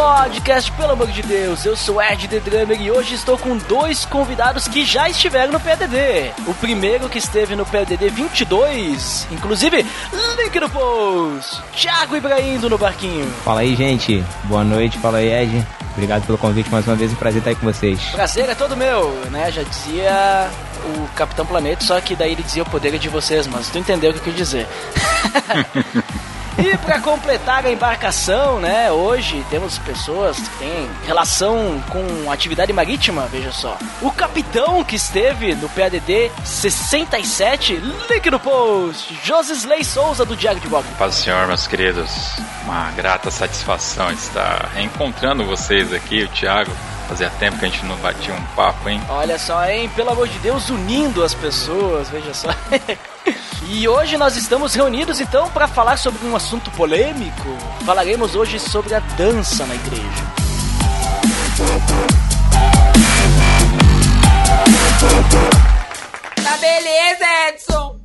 Podcast, pelo amor de Deus. Eu sou Ed The Drummer e hoje estou com dois convidados que já estiveram no PDD. O primeiro que esteve no PDD 22, inclusive, link no post. Thiago Ibrahim do No Barquinho. Fala aí, gente. Boa noite. Fala aí, Ed. Obrigado pelo convite mais uma vez. Um prazer estar aí com vocês. Prazer é todo meu, né? Já dizia o Capitão Planeta, só que daí ele dizia o poder é de vocês, mas tu entendeu o que eu quis dizer. E para completar a embarcação, né, hoje temos pessoas que têm relação com atividade marítima, veja só. O capitão que esteve no PADD 67, link no post, Josisley Souza do Diário de Bob. Paz do Senhor, meus queridos. Uma grata satisfação estar reencontrando vocês aqui, o Thiago. Fazia tempo que a gente não batia um papo, hein? Olha só, hein? Pelo amor de Deus, unindo as pessoas, veja só. E hoje nós estamos reunidos então para falar sobre um assunto polêmico. Falaremos hoje sobre a dança na igreja. Tá beleza, Edson!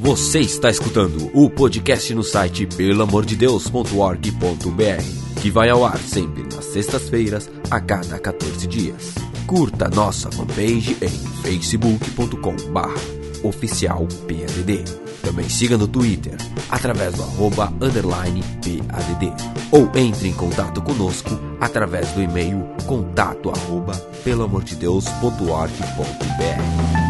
Você está escutando o podcast no site pelamordedeus.org.br, que vai ao ar sempre nas sextas-feiras, a cada 14 dias. Curta nossa fanpage em facebook.com oficial PADD. Também siga no Twitter, através do arroba underline PADD. Ou entre em contato conosco através do e-mail contato arroba pelamordedeus.org.br.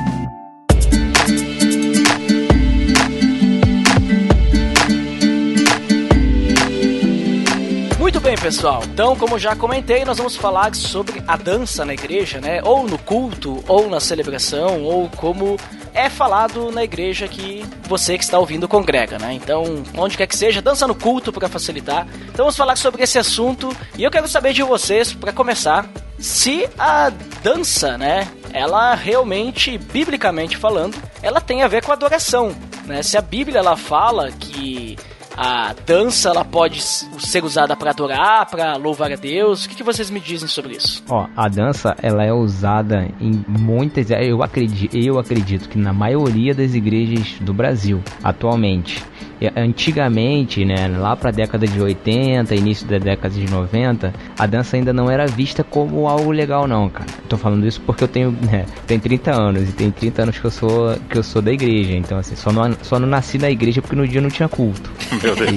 pessoal. Então, como já comentei, nós vamos falar sobre a dança na igreja, né? Ou no culto, ou na celebração, ou como é falado na igreja que você que está ouvindo congrega, né? Então, onde quer que seja, dança no culto para facilitar. Então, vamos falar sobre esse assunto e eu quero saber de vocês, para começar, se a dança, né, ela realmente, biblicamente falando, ela tem a ver com adoração, né? Se a Bíblia ela fala que a dança ela pode ser usada para adorar, para louvar a Deus. O que, que, vocês me dizem sobre isso? Ó, a dança ela é usada em muitas, eu acredito, eu acredito que na maioria das igrejas do Brasil atualmente. Antigamente, né, lá para a década de 80, início da década de 90, a dança ainda não era vista como algo legal não, cara. Tô falando isso porque eu tenho, né, tenho 30 anos e tem 30 anos que eu sou que eu sou da igreja, então assim, só não, só não nasci na igreja porque no dia não tinha culto. Meu Deus.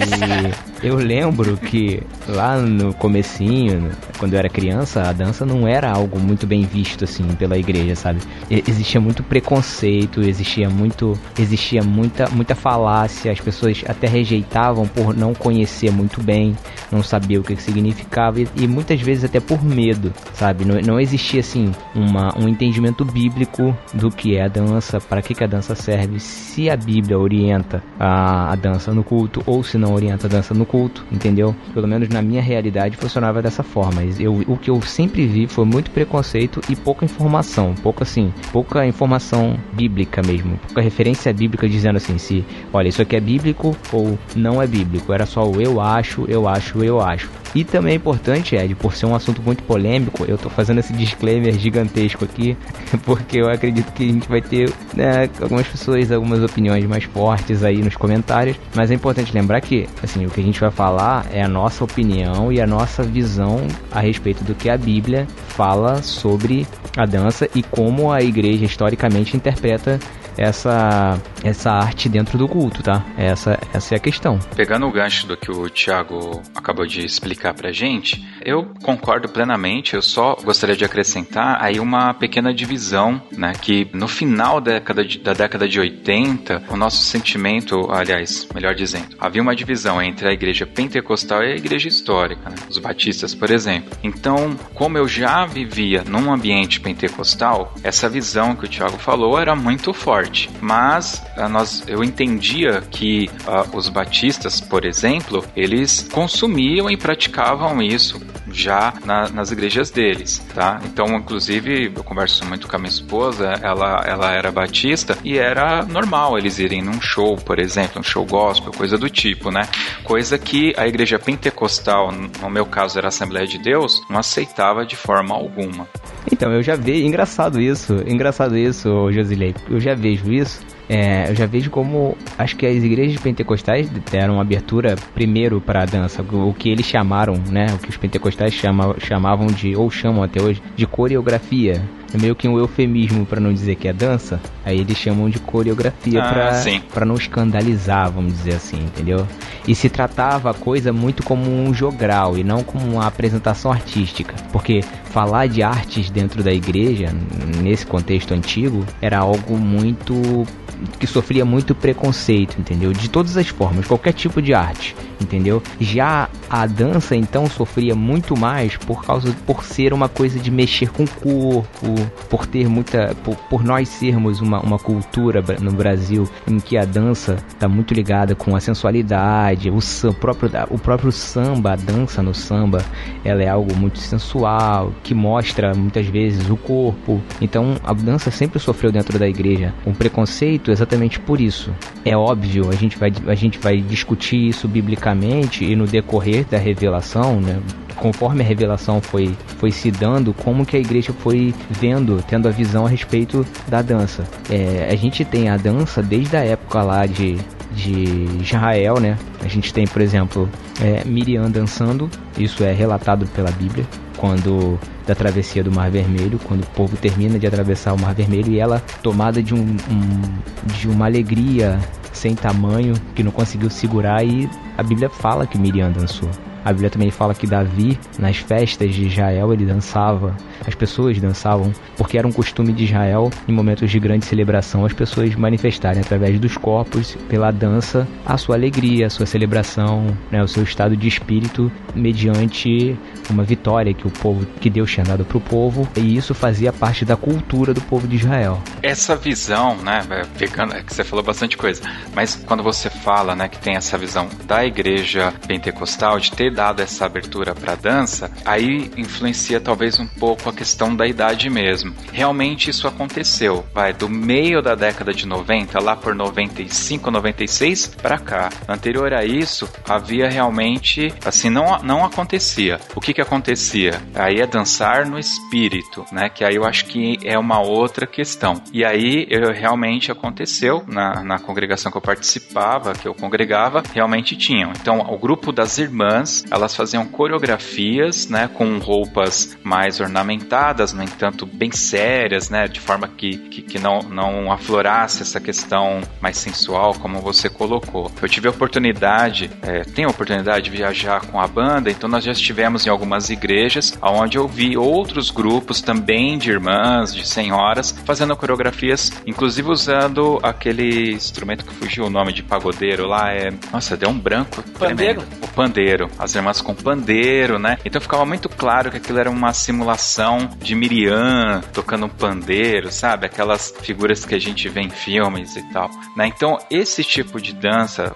E eu lembro que lá no comecinho, quando eu era criança, a dança não era algo muito bem visto assim pela igreja, sabe? Existia muito preconceito, existia muito, existia muita, muita falácia, as pessoas até rejeitavam por não conhecer muito bem, não saber o que, que significava e, e, muitas vezes até por medo, sabe? Não, não existia assim uma, um entendimento bíblico do que é a dança, para que, que a dança serve, se a Bíblia orienta a, a dança no culto ou se não orienta a dança no culto, entendeu? Pelo menos na minha realidade funcionava dessa forma. Eu, o que eu sempre vi foi muito preconceito e pouca informação, pouca assim, pouca informação bíblica mesmo, pouca referência bíblica dizendo assim, se, olha, isso aqui é bíblico ou não é bíblico. Era só o eu acho, eu acho, eu acho. E também é importante, Ed, por ser um assunto muito polêmico, eu tô fazendo esse disclaimer gigantesco aqui, porque eu acredito que a gente vai ter né, algumas pessoas, algumas opiniões mais fortes aí nos comentários, mas é importante lembrar que, assim, o que a gente vai falar é a nossa opinião e a nossa visão a respeito do que a Bíblia fala sobre a dança e como a igreja historicamente interpreta essa essa arte dentro do culto, tá? Essa essa é a questão. Pegando o gancho do que o Thiago acabou de explicar pra gente, eu concordo plenamente, eu só gostaria de acrescentar aí uma pequena divisão, né, que no final da década de, da década de 80, o nosso sentimento, aliás, melhor dizendo, havia uma divisão entre a igreja pentecostal e a igreja histórica, né? os batistas, por exemplo. Então, como eu já vivia num ambiente pentecostal, essa visão que o Thiago falou era muito forte forte, mas uh, nós, eu entendia que uh, os batistas, por exemplo, eles consumiam e praticavam isso já na, nas igrejas deles, tá? Então, inclusive, eu converso muito com a minha esposa, ela, ela era batista e era normal eles irem num show, por exemplo, um show gospel, coisa do tipo, né? Coisa que a igreja pentecostal, no meu caso era a Assembleia de Deus, não aceitava de forma alguma. Então, eu já vi, engraçado isso, engraçado isso, Josilei, eu já vejo isso é, eu já vejo como acho que as igrejas pentecostais deram abertura primeiro para a dança, o que eles chamaram, né, o que os pentecostais chama, chamavam de ou chamam até hoje de coreografia. É meio que um eufemismo para não dizer que é dança. Aí eles chamam de coreografia ah, para não escandalizar, vamos dizer assim, entendeu? E se tratava a coisa muito como um jogral e não como uma apresentação artística, porque falar de artes dentro da igreja, nesse contexto antigo, era algo muito que sofria muito preconceito, entendeu? De todas as formas, qualquer tipo de arte, entendeu? Já a dança então sofria muito mais por causa por ser uma coisa de mexer com o corpo, por ter muita por, por nós sermos uma, uma cultura no Brasil em que a dança está muito ligada com a sensualidade, o, o próprio o próprio samba, a dança no samba, ela é algo muito sensual, que mostra muitas vezes o corpo. Então a dança sempre sofreu dentro da igreja um preconceito exatamente por isso. É óbvio, a gente vai, a gente vai discutir isso biblicamente e no decorrer da revelação, né? conforme a revelação foi, foi se dando, como que a igreja foi vendo, tendo a visão a respeito da dança. É, a gente tem a dança desde a época lá de, de Israel, né? A gente tem, por exemplo, é, Miriam dançando, isso é relatado pela Bíblia quando da travessia do Mar Vermelho, quando o povo termina de atravessar o Mar Vermelho e ela tomada de um, um de uma alegria sem tamanho que não conseguiu segurar e a Bíblia fala que Miriam dançou. A Bíblia também fala que Davi, nas festas de Israel, ele dançava, as pessoas dançavam, porque era um costume de Israel, em momentos de grande celebração, as pessoas manifestarem através dos corpos, pela dança, a sua alegria, a sua celebração, né, o seu estado de espírito, mediante uma vitória que o povo, que Deus tinha dado para o povo, e isso fazia parte da cultura do povo de Israel. Essa visão, né, pegando, é que você falou bastante coisa, mas quando você fala, né, que tem essa visão da igreja pentecostal de ter dado essa abertura para dança, aí influencia talvez um pouco a questão da idade mesmo. Realmente isso aconteceu, vai do meio da década de 90 lá por 95, 96 para cá. Anterior a isso, havia realmente assim não não acontecia. O que que acontecia? Aí é dançar no espírito, né? Que aí eu acho que é uma outra questão. E aí eu, realmente aconteceu na, na congregação que eu participava, que eu congregava, realmente tinham. Então, o grupo das irmãs elas faziam coreografias, né, com roupas mais ornamentadas, no entanto, bem sérias, né, de forma que, que, que não, não aflorasse essa questão mais sensual, como você colocou. Eu tive a oportunidade, é, tenho a oportunidade de viajar com a banda, então nós já estivemos em algumas igrejas, onde eu vi outros grupos também de irmãs, de senhoras, fazendo coreografias, inclusive usando aquele instrumento que fugiu o nome de pagodeiro lá, é... Nossa, deu um branco. Pandeiro? Tremendo. O pandeiro. As irmãs com pandeiro, né? Então ficava muito claro que aquilo era uma simulação de Miriam tocando um pandeiro, sabe? Aquelas figuras que a gente vê em filmes e tal, né? Então esse tipo de dança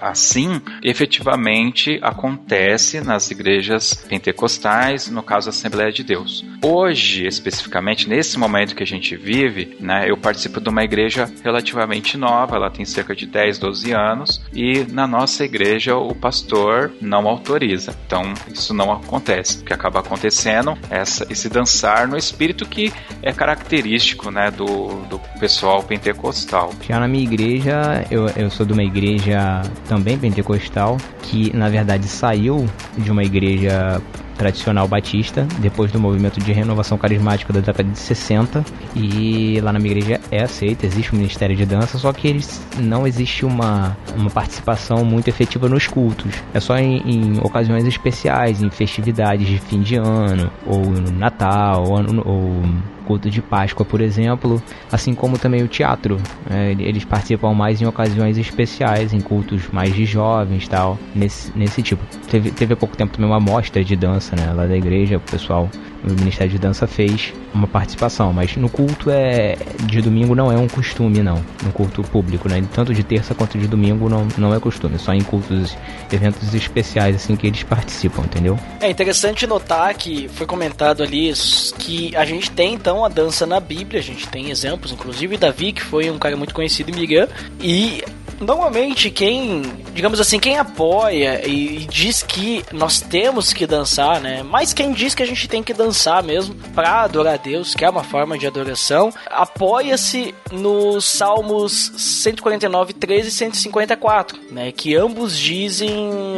assim, efetivamente acontece nas igrejas pentecostais, no caso a Assembleia de Deus. Hoje, especificamente nesse momento que a gente vive, né? Eu participo de uma igreja relativamente nova, ela tem cerca de 10, 12 anos e na nossa igreja o pastor não autoriza autoriza. Então, isso não acontece. O que acaba acontecendo é esse dançar no espírito que é característico né, do, do pessoal pentecostal. Já na minha igreja, eu, eu sou de uma igreja também pentecostal, que na verdade saiu de uma igreja tradicional batista, depois do movimento de renovação carismática da década de 60. E lá na minha igreja é aceita, existe um ministério de dança, só que eles, não existe uma, uma participação muito efetiva nos cultos. É só em, em ocasiões especiais, em festividades de fim de ano, ou no Natal, ou, ou culto de Páscoa, por exemplo, assim como também o teatro. É, eles participam mais em ocasiões especiais, em cultos mais de jovens tal, nesse, nesse tipo. Teve, teve há pouco tempo também uma mostra de dança né, lá da igreja, o pessoal o Ministério de Dança fez uma participação, mas no culto é de domingo não é um costume não, no culto público, né? Tanto de terça quanto de domingo não, não é costume, só em cultos, eventos especiais assim que eles participam, entendeu? É interessante notar que foi comentado ali que a gente tem então a dança na Bíblia, a gente tem exemplos, inclusive Davi, que foi um cara muito conhecido em Miriam, e normalmente quem, digamos assim, quem apoia e, e, diz que nós temos que dançar, né? Mas quem diz que a gente tem que dançar mesmo para adorar a Deus, que é uma forma de adoração, apoia-se nos Salmos 149, 13 e 154, né? Que ambos dizem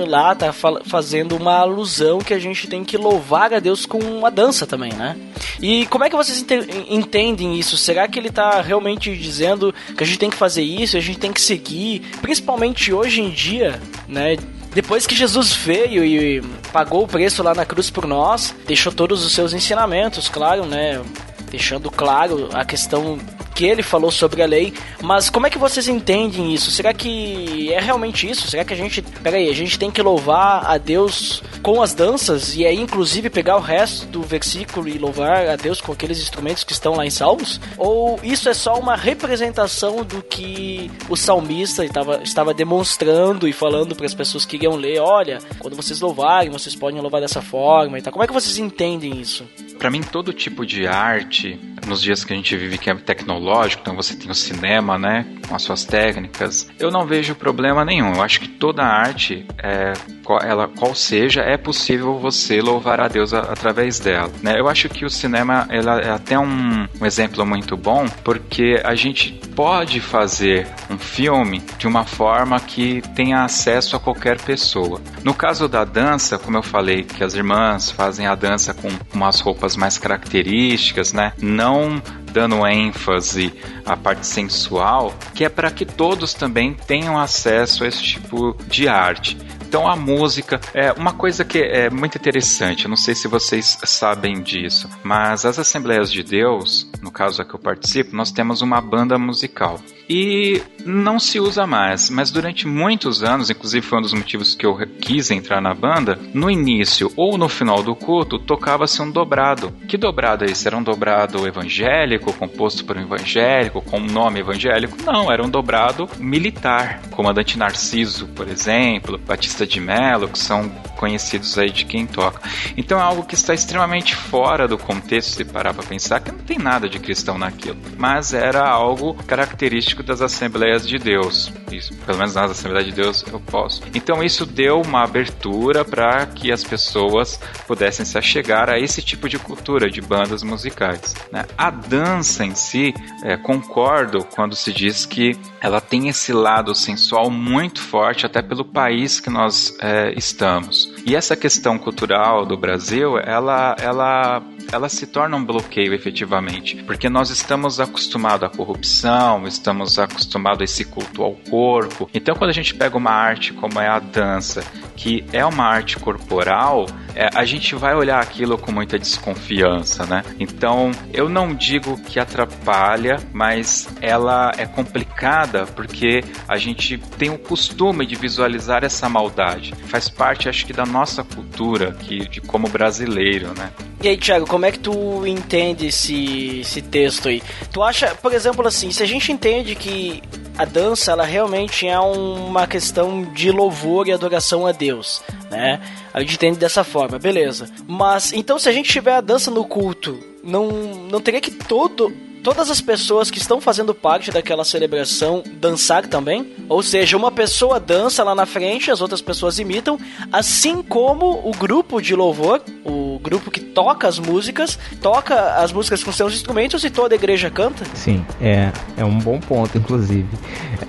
lá, tá fazendo uma alusão que a gente tem que louvar a Deus com uma dança também, né? E como é que vocês entendem isso? Será que ele tá realmente dizendo que a gente tem que fazer isso, a gente tem que seguir principalmente hoje em dia, né? Depois que Jesus veio e pagou o preço lá na cruz por nós, deixou todos os seus ensinamentos, claro, né? Deixando claro a questão que ele falou sobre a lei, mas como é que vocês entendem isso? Será que é realmente isso? Será que a gente, peraí, a gente tem que louvar a Deus com as danças e aí inclusive pegar o resto do versículo e louvar a Deus com aqueles instrumentos que estão lá em Salmos? Ou isso é só uma representação do que o salmista estava, estava demonstrando e falando para as pessoas que iriam ler, olha, quando vocês louvarem, vocês podem louvar dessa forma e tal. Como é que vocês entendem isso? Para mim, todo tipo de arte, nos dias que a gente vive que é tecnológico, então você tem o cinema, né, com as suas técnicas, eu não vejo problema nenhum. Eu acho que toda arte, é, qual, ela, qual seja, é possível você louvar a Deus a, através dela. Né? Eu acho que o cinema ela é até um, um exemplo muito bom, porque a gente pode fazer um filme de uma forma que tenha acesso a qualquer pessoa. No caso da dança, como eu falei, que as irmãs fazem a dança com umas roupas mais características, né? Não dando ênfase à parte sensual, que é para que todos também tenham acesso a esse tipo de arte. Então a música é uma coisa que é muito interessante. Não sei se vocês sabem disso, mas as Assembleias de Deus, no caso a que eu participo, nós temos uma banda musical e não se usa mais. Mas durante muitos anos, inclusive foi um dos motivos que eu quis entrar na banda, no início ou no final do culto tocava-se um dobrado. Que dobrado é esse? Era um dobrado evangélico, composto por um evangélico, com um nome evangélico? Não, era um dobrado militar. Comandante Narciso, por exemplo, Batista de Mello, que são conhecidos aí de quem toca. Então é algo que está extremamente fora do contexto, se parar para pensar, que não tem nada de cristão naquilo. Mas era algo característico das Assembleias de Deus. Isso, pelo menos nas Assembleias de Deus eu posso. Então isso deu uma abertura para que as pessoas pudessem se achegar a esse tipo de cultura de bandas musicais. Né? A dança em si, é, concordo quando se diz que ela tem esse lado sensual muito forte, até pelo país que nós é, estamos. E essa questão cultural do Brasil, ela, ela ela se torna um bloqueio efetivamente, porque nós estamos acostumados à corrupção, estamos acostumados a esse culto ao corpo. Então, quando a gente pega uma arte como é a dança, que é uma arte corporal, é, a gente vai olhar aquilo com muita desconfiança, né? Então, eu não digo que atrapalha, mas ela é complicada porque a gente tem o costume de visualizar essa maldade. Faz parte, acho que, da nossa cultura, que, de como brasileiro, né? E aí, Thiago, como é que tu entende esse, esse texto aí? Tu acha, por exemplo, assim, se a gente entende que a dança, ela realmente é uma questão de louvor e adoração a Deus, né? A gente entende dessa forma, beleza. Mas, então, se a gente tiver a dança no culto, não, não teria que todo todas as pessoas que estão fazendo parte daquela celebração dançar também? Ou seja, uma pessoa dança lá na frente, as outras pessoas imitam, assim como o grupo de louvor, o grupo que toca as músicas, toca as músicas com seus instrumentos e toda a igreja canta? Sim, é, é um bom ponto, inclusive.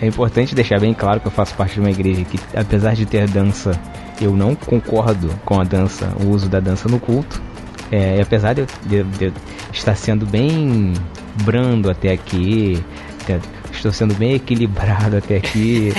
É importante deixar bem claro que eu faço parte de uma igreja que, apesar de ter dança, eu não concordo com a dança, o uso da dança no culto. É, apesar de eu, de, de estar sendo bem brando até aqui. Estou sendo bem equilibrado até aqui.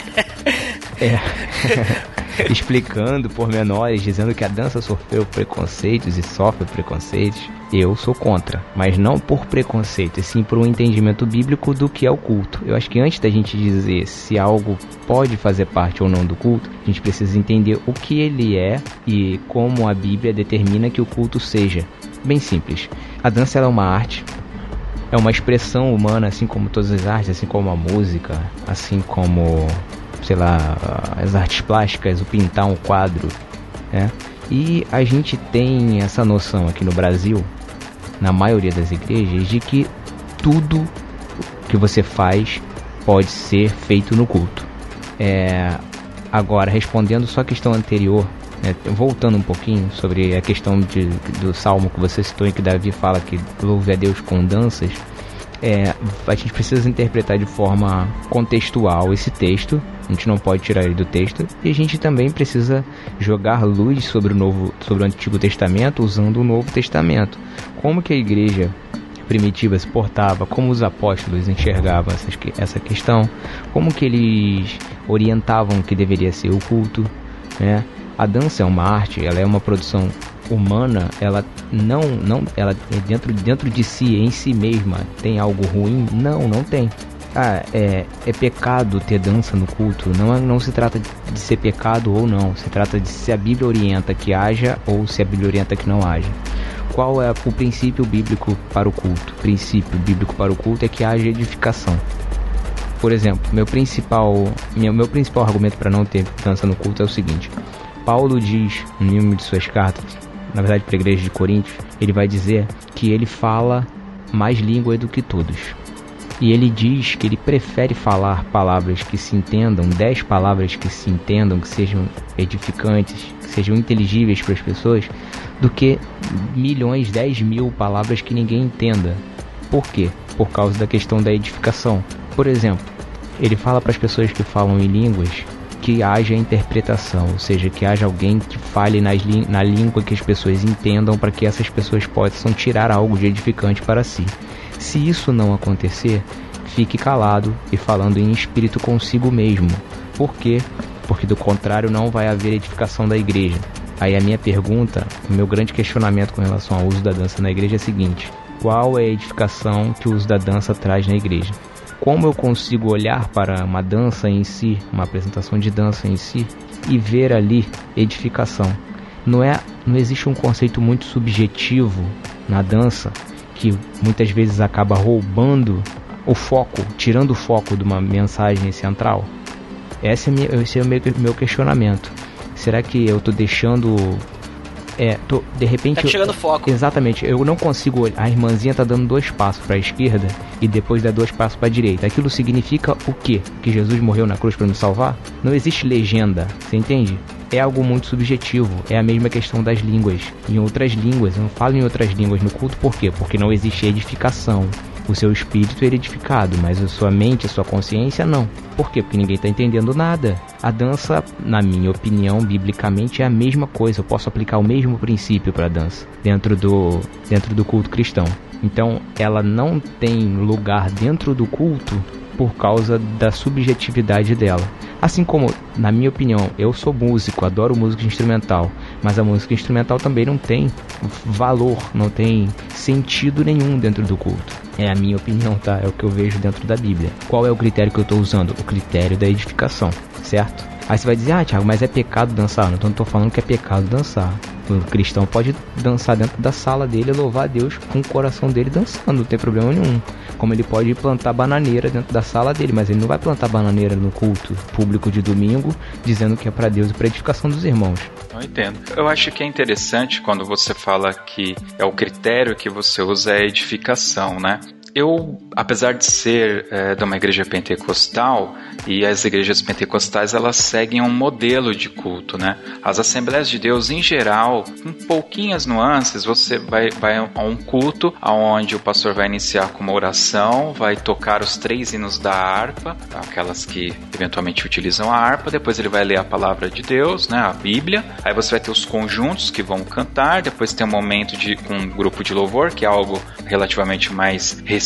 é. explicando pormenores, dizendo que a dança sofreu preconceitos e sofre preconceitos. Eu sou contra, mas não por preconceito, e sim por um entendimento bíblico do que é o culto. Eu acho que antes da gente dizer se algo pode fazer parte ou não do culto, a gente precisa entender o que ele é e como a Bíblia determina que o culto seja. bem simples. A dança é uma arte, é uma expressão humana, assim como todas as artes, assim como a música, assim como, sei lá, as artes plásticas, o pintar um quadro, né? E a gente tem essa noção aqui no Brasil, na maioria das igrejas, de que tudo que você faz pode ser feito no culto. É, agora, respondendo só a questão anterior, né, voltando um pouquinho sobre a questão de, do salmo que você citou, em que Davi fala que louve a Deus com danças, é, a gente precisa interpretar de forma contextual esse texto, a gente não pode tirar ele do texto, e a gente também precisa jogar luz sobre o novo, sobre o Antigo Testamento usando o Novo Testamento. Como que a igreja primitiva se portava, como os apóstolos enxergavam essas, essa questão, como que eles orientavam que deveria ser o culto, né? A dança é uma arte, ela é uma produção humana, ela não, não, ela é dentro, dentro de si, em si mesma, tem algo ruim? Não, não tem. Ah, é, é pecado ter dança no culto. Não, não se trata de ser pecado ou não. Se trata de se a Bíblia orienta que haja ou se a Bíblia orienta que não haja. Qual é o princípio bíblico para o culto? O princípio bíblico para o culto é que haja edificação. Por exemplo, meu principal, meu, meu principal argumento para não ter dança no culto é o seguinte: Paulo diz em uma de suas cartas, na verdade para a igreja de Coríntios, ele vai dizer que ele fala mais língua do que todos. E ele diz que ele prefere falar palavras que se entendam, dez palavras que se entendam, que sejam edificantes, que sejam inteligíveis para as pessoas, do que milhões, dez mil palavras que ninguém entenda. Por quê? Por causa da questão da edificação. Por exemplo, ele fala para as pessoas que falam em línguas que haja interpretação, ou seja, que haja alguém que fale nas na língua que as pessoas entendam para que essas pessoas possam tirar algo de edificante para si. Se isso não acontecer, fique calado e falando em espírito consigo mesmo. Por quê? Porque do contrário não vai haver edificação da igreja. Aí a minha pergunta, o meu grande questionamento com relação ao uso da dança na igreja é o seguinte: qual é a edificação que o uso da dança traz na igreja? Como eu consigo olhar para uma dança em si, uma apresentação de dança em si e ver ali edificação. Não é, não existe um conceito muito subjetivo na dança que muitas vezes acaba roubando o foco, tirando o foco de uma mensagem central. Esse é, minha, esse é o meu, meu questionamento. Será que eu estou deixando é, tô, de repente. Tá chegando foco. Exatamente, eu não consigo olhar. A irmãzinha tá dando dois passos para a esquerda e depois dá dois passos para a direita. Aquilo significa o quê? Que Jesus morreu na cruz para nos salvar? Não existe legenda, você entende? É algo muito subjetivo, é a mesma questão das línguas. Em outras línguas, eu não falo em outras línguas no culto, por quê? Porque não existe edificação o seu espírito é edificado, mas a sua mente, a sua consciência não. Por quê? Porque ninguém está entendendo nada. A dança, na minha opinião, biblicamente é a mesma coisa. Eu posso aplicar o mesmo princípio para a dança dentro do, dentro do culto cristão. Então, ela não tem lugar dentro do culto por causa da subjetividade dela. Assim como, na minha opinião, eu sou músico, adoro música instrumental, mas a música instrumental também não tem valor, não tem sentido nenhum dentro do culto. É a minha opinião, tá? É o que eu vejo dentro da Bíblia. Qual é o critério que eu estou usando? O critério da edificação, certo? Aí você vai dizer, ah, Thiago, mas é pecado dançar? Então não tô falando que é pecado dançar. O cristão pode dançar dentro da sala dele e louvar a Deus com o coração dele dançando, não tem problema nenhum. Como ele pode plantar bananeira dentro da sala dele, mas ele não vai plantar bananeira no culto público de domingo, dizendo que é para Deus e para edificação dos irmãos. Não entendo. Eu acho que é interessante quando você fala que é o critério que você usa é edificação, né? Eu, apesar de ser é, de uma igreja pentecostal, e as igrejas pentecostais elas seguem um modelo de culto, né? As Assembleias de Deus, em geral, com pouquinhas nuances, você vai, vai a um culto onde o pastor vai iniciar com uma oração, vai tocar os três hinos da harpa, aquelas que eventualmente utilizam a harpa, depois ele vai ler a palavra de Deus, né? A Bíblia, aí você vai ter os conjuntos que vão cantar, depois tem um momento de um grupo de louvor, que é algo relativamente mais recente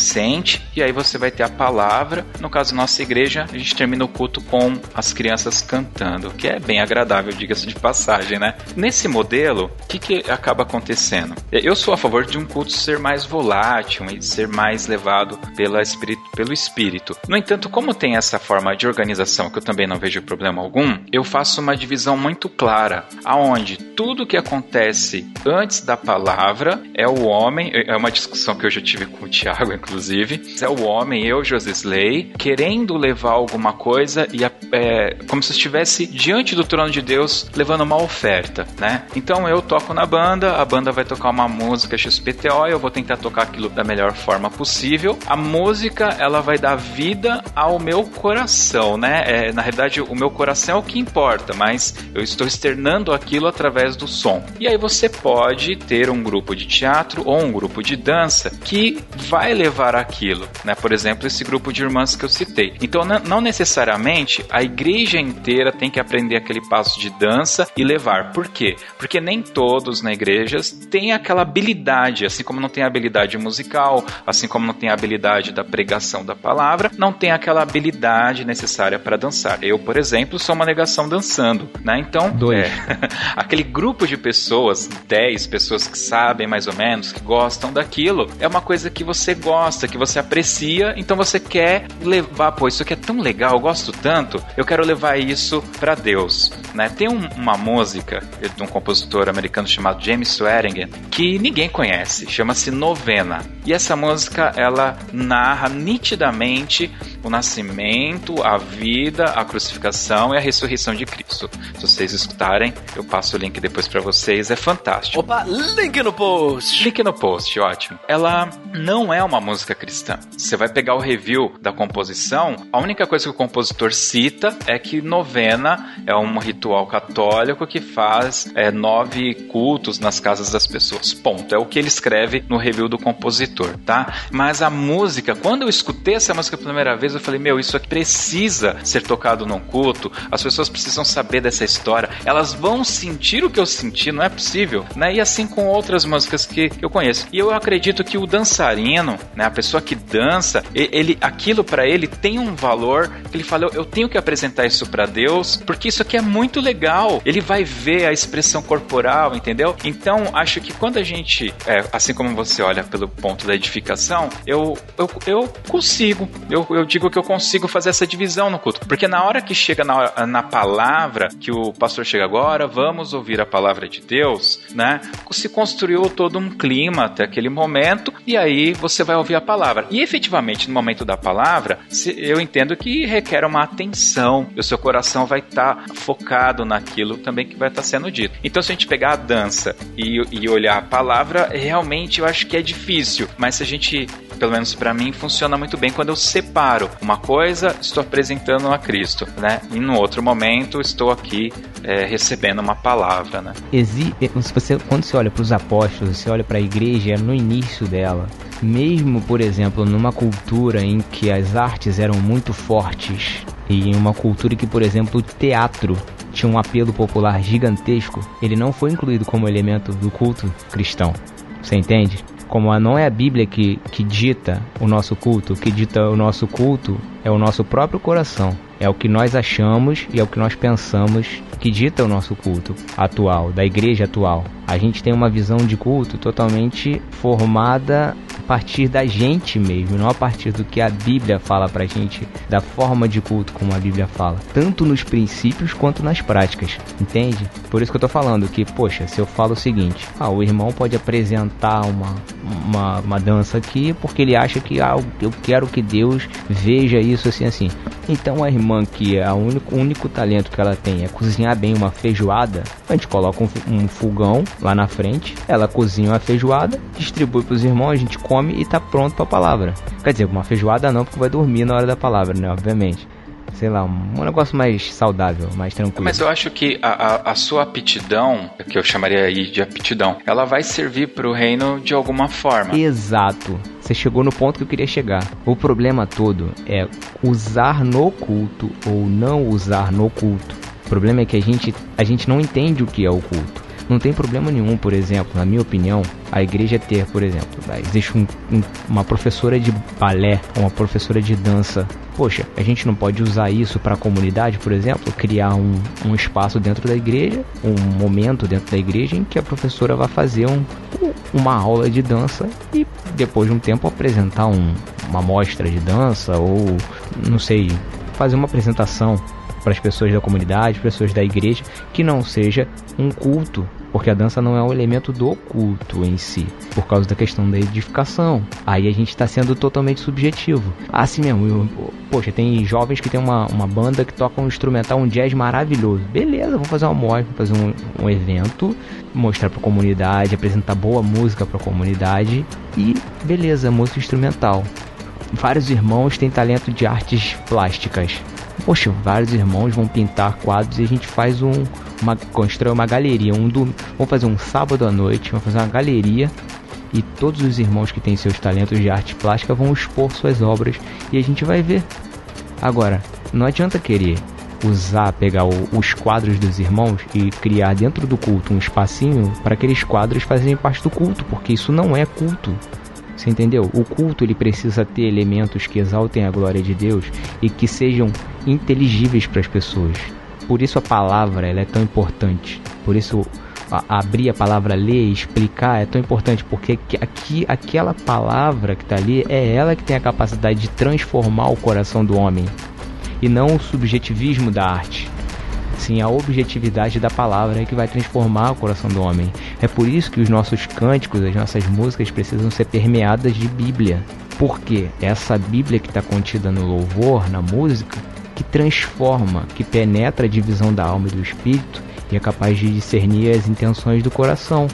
e aí você vai ter a palavra. No caso, nossa igreja, a gente termina o culto com as crianças cantando, que é bem agradável, diga-se de passagem, né? Nesse modelo, o que, que acaba acontecendo? Eu sou a favor de um culto ser mais volátil e ser mais levado pela espírito, pelo espírito. No entanto, como tem essa forma de organização que eu também não vejo problema algum, eu faço uma divisão muito clara, aonde tudo que acontece antes da palavra é o homem, é uma discussão que eu já tive com o Tiago, inclusive, é o homem, eu, Josisley, querendo levar alguma coisa e é, como se estivesse diante do trono de Deus levando uma oferta, né? Então eu toco na banda, a banda vai tocar uma música XPTO, eu vou tentar tocar aquilo da melhor forma possível. A música, ela vai dar vida ao meu coração, né? É, na realidade, o meu coração é o que importa, mas eu estou externando aquilo através do som. E aí você pode ter um grupo de teatro ou um grupo de dança que vai levar aquilo, né? Por exemplo, esse grupo de irmãs que eu citei. Então, não necessariamente a igreja inteira tem que aprender aquele passo de dança e levar. Por quê? Porque nem todos na igreja têm aquela habilidade, assim como não tem a habilidade musical, assim como não tem a habilidade da pregação da palavra, não tem aquela habilidade necessária para dançar. Eu, por exemplo, sou uma negação dançando, né? Então, Dois. É, aquele grupo de pessoas, 10 pessoas que sabem mais ou menos, que gostam daquilo, é uma coisa que você gosta, que você aprecia, então você quer levar, pô, isso aqui é tão legal, eu gosto tanto, eu quero levar isso para Deus, né? Tem um, uma música de um compositor americano chamado James Swearingen que ninguém conhece, chama-se Novena. E essa música ela narra nitidamente o nascimento, a vida, a crucificação e a ressurreição de Cristo. Se vocês escutarem, eu passo o link depois para vocês, é fantástico. Opa, link no post. Link no post, ótimo. Ela não é uma música cristã. Você vai pegar o review da composição, a única coisa que o compositor cita é que novena é um ritual católico que faz é, nove cultos nas casas das pessoas. Ponto. É o que ele escreve no review do compositor, tá? Mas a música, quando eu escutei essa música pela primeira vez, eu falei, meu, isso aqui precisa ser tocado num culto, as pessoas precisam saber dessa história, elas vão sentir o que eu senti, não é possível, né? E assim com outras músicas que eu conheço. E eu acredito que o dançarino, né, a pessoa que dança, ele, aquilo para ele tem um valor que ele fala, eu tenho que apresentar isso para Deus, porque isso aqui é muito legal. Ele vai ver a expressão corporal, entendeu? Então, acho que quando a gente, é, assim como você olha pelo ponto da edificação, eu, eu, eu consigo, eu, eu digo que eu consigo fazer essa divisão no culto. Porque na hora que chega na, na palavra, que o pastor chega agora, vamos ouvir a palavra de Deus, né? Se construiu todo um clima até aquele momento, e aí você vai ouvir a palavra. E efetivamente, no momento da palavra, eu entendo que requer uma atenção, o seu coração vai estar tá focado naquilo também que vai estar tá sendo dito. Então, se a gente pegar a dança e, e olhar a palavra, realmente eu acho que é difícil, mas se a gente pelo menos para mim, funciona muito bem quando eu separo uma coisa, estou apresentando a Cristo, né? E no outro momento estou aqui é, recebendo uma palavra, né? Exi se você, quando você olha para os apóstolos, você olha para a igreja no início dela, mesmo, por exemplo, numa cultura em que as artes eram muito fortes e em uma cultura que, por exemplo, o teatro tinha um apelo popular gigantesco, ele não foi incluído como elemento do culto cristão. Você entende? Como não é a Bíblia que, que dita o nosso culto, o que dita o nosso culto é o nosso próprio coração. É o que nós achamos e é o que nós pensamos que dita o nosso culto atual, da igreja atual. A gente tem uma visão de culto totalmente formada a partir da gente mesmo, não a partir do que a Bíblia fala pra gente, da forma de culto como a Bíblia fala, tanto nos princípios quanto nas práticas, entende? Por isso que eu tô falando que, poxa, se eu falo o seguinte, ah, o irmão pode apresentar uma, uma, uma dança aqui porque ele acha que ah, eu quero que Deus veja isso assim assim. Então a irmã que é o único, o único talento que ela tem é cozinhar bem uma feijoada, a gente coloca um, um fogão lá na frente, ela cozinha uma feijoada, distribui para os irmãos, a gente come e tá pronto para a palavra. Quer dizer, uma feijoada não, porque vai dormir na hora da palavra, né? Obviamente sei lá, um negócio mais saudável, mais tranquilo. Mas eu acho que a, a, a sua aptidão, que eu chamaria aí de aptidão, ela vai servir para o reino de alguma forma. Exato. Você chegou no ponto que eu queria chegar. O problema todo é usar no culto ou não usar no culto. O problema é que a gente, a gente não entende o que é o culto. Não tem problema nenhum, por exemplo, na minha opinião, a igreja ter, por exemplo, existe um, um, uma professora de balé, uma professora de dança. Poxa, a gente não pode usar isso para a comunidade, por exemplo, criar um, um espaço dentro da igreja, um momento dentro da igreja em que a professora vai fazer um, uma aula de dança e depois de um tempo apresentar um, uma mostra de dança ou não sei, fazer uma apresentação para as pessoas da comunidade, pessoas da igreja, que não seja um culto, porque a dança não é um elemento do culto em si, por causa da questão da edificação. Aí a gente está sendo totalmente subjetivo. Assim mesmo, eu, poxa, tem jovens que tem uma, uma banda que toca um instrumental, um jazz maravilhoso. Beleza, vamos fazer uma mostra, fazer um, um evento, mostrar para a comunidade, apresentar boa música para a comunidade e beleza, música instrumental. Vários irmãos têm talento de artes plásticas Poxa, vários irmãos vão pintar quadros e a gente faz um. Uma, constrói uma galeria. Um do, vamos fazer um sábado à noite, vamos fazer uma galeria e todos os irmãos que têm seus talentos de arte plástica vão expor suas obras e a gente vai ver. Agora, não adianta querer usar, pegar o, os quadros dos irmãos e criar dentro do culto um espacinho para aqueles quadros fazerem parte do culto, porque isso não é culto. Você entendeu? O culto ele precisa ter elementos que exaltem a glória de Deus e que sejam inteligíveis para as pessoas. Por isso a palavra ela é tão importante. Por isso a, abrir a palavra, ler, explicar é tão importante porque aqui aquela palavra que está ali é ela que tem a capacidade de transformar o coração do homem e não o subjetivismo da arte. Sim, a objetividade da palavra é que vai transformar o coração do homem. É por isso que os nossos cânticos, as nossas músicas precisam ser permeadas de Bíblia. Porque essa Bíblia que está contida no louvor, na música, que transforma, que penetra a divisão da alma e do espírito e é capaz de discernir as intenções do coração.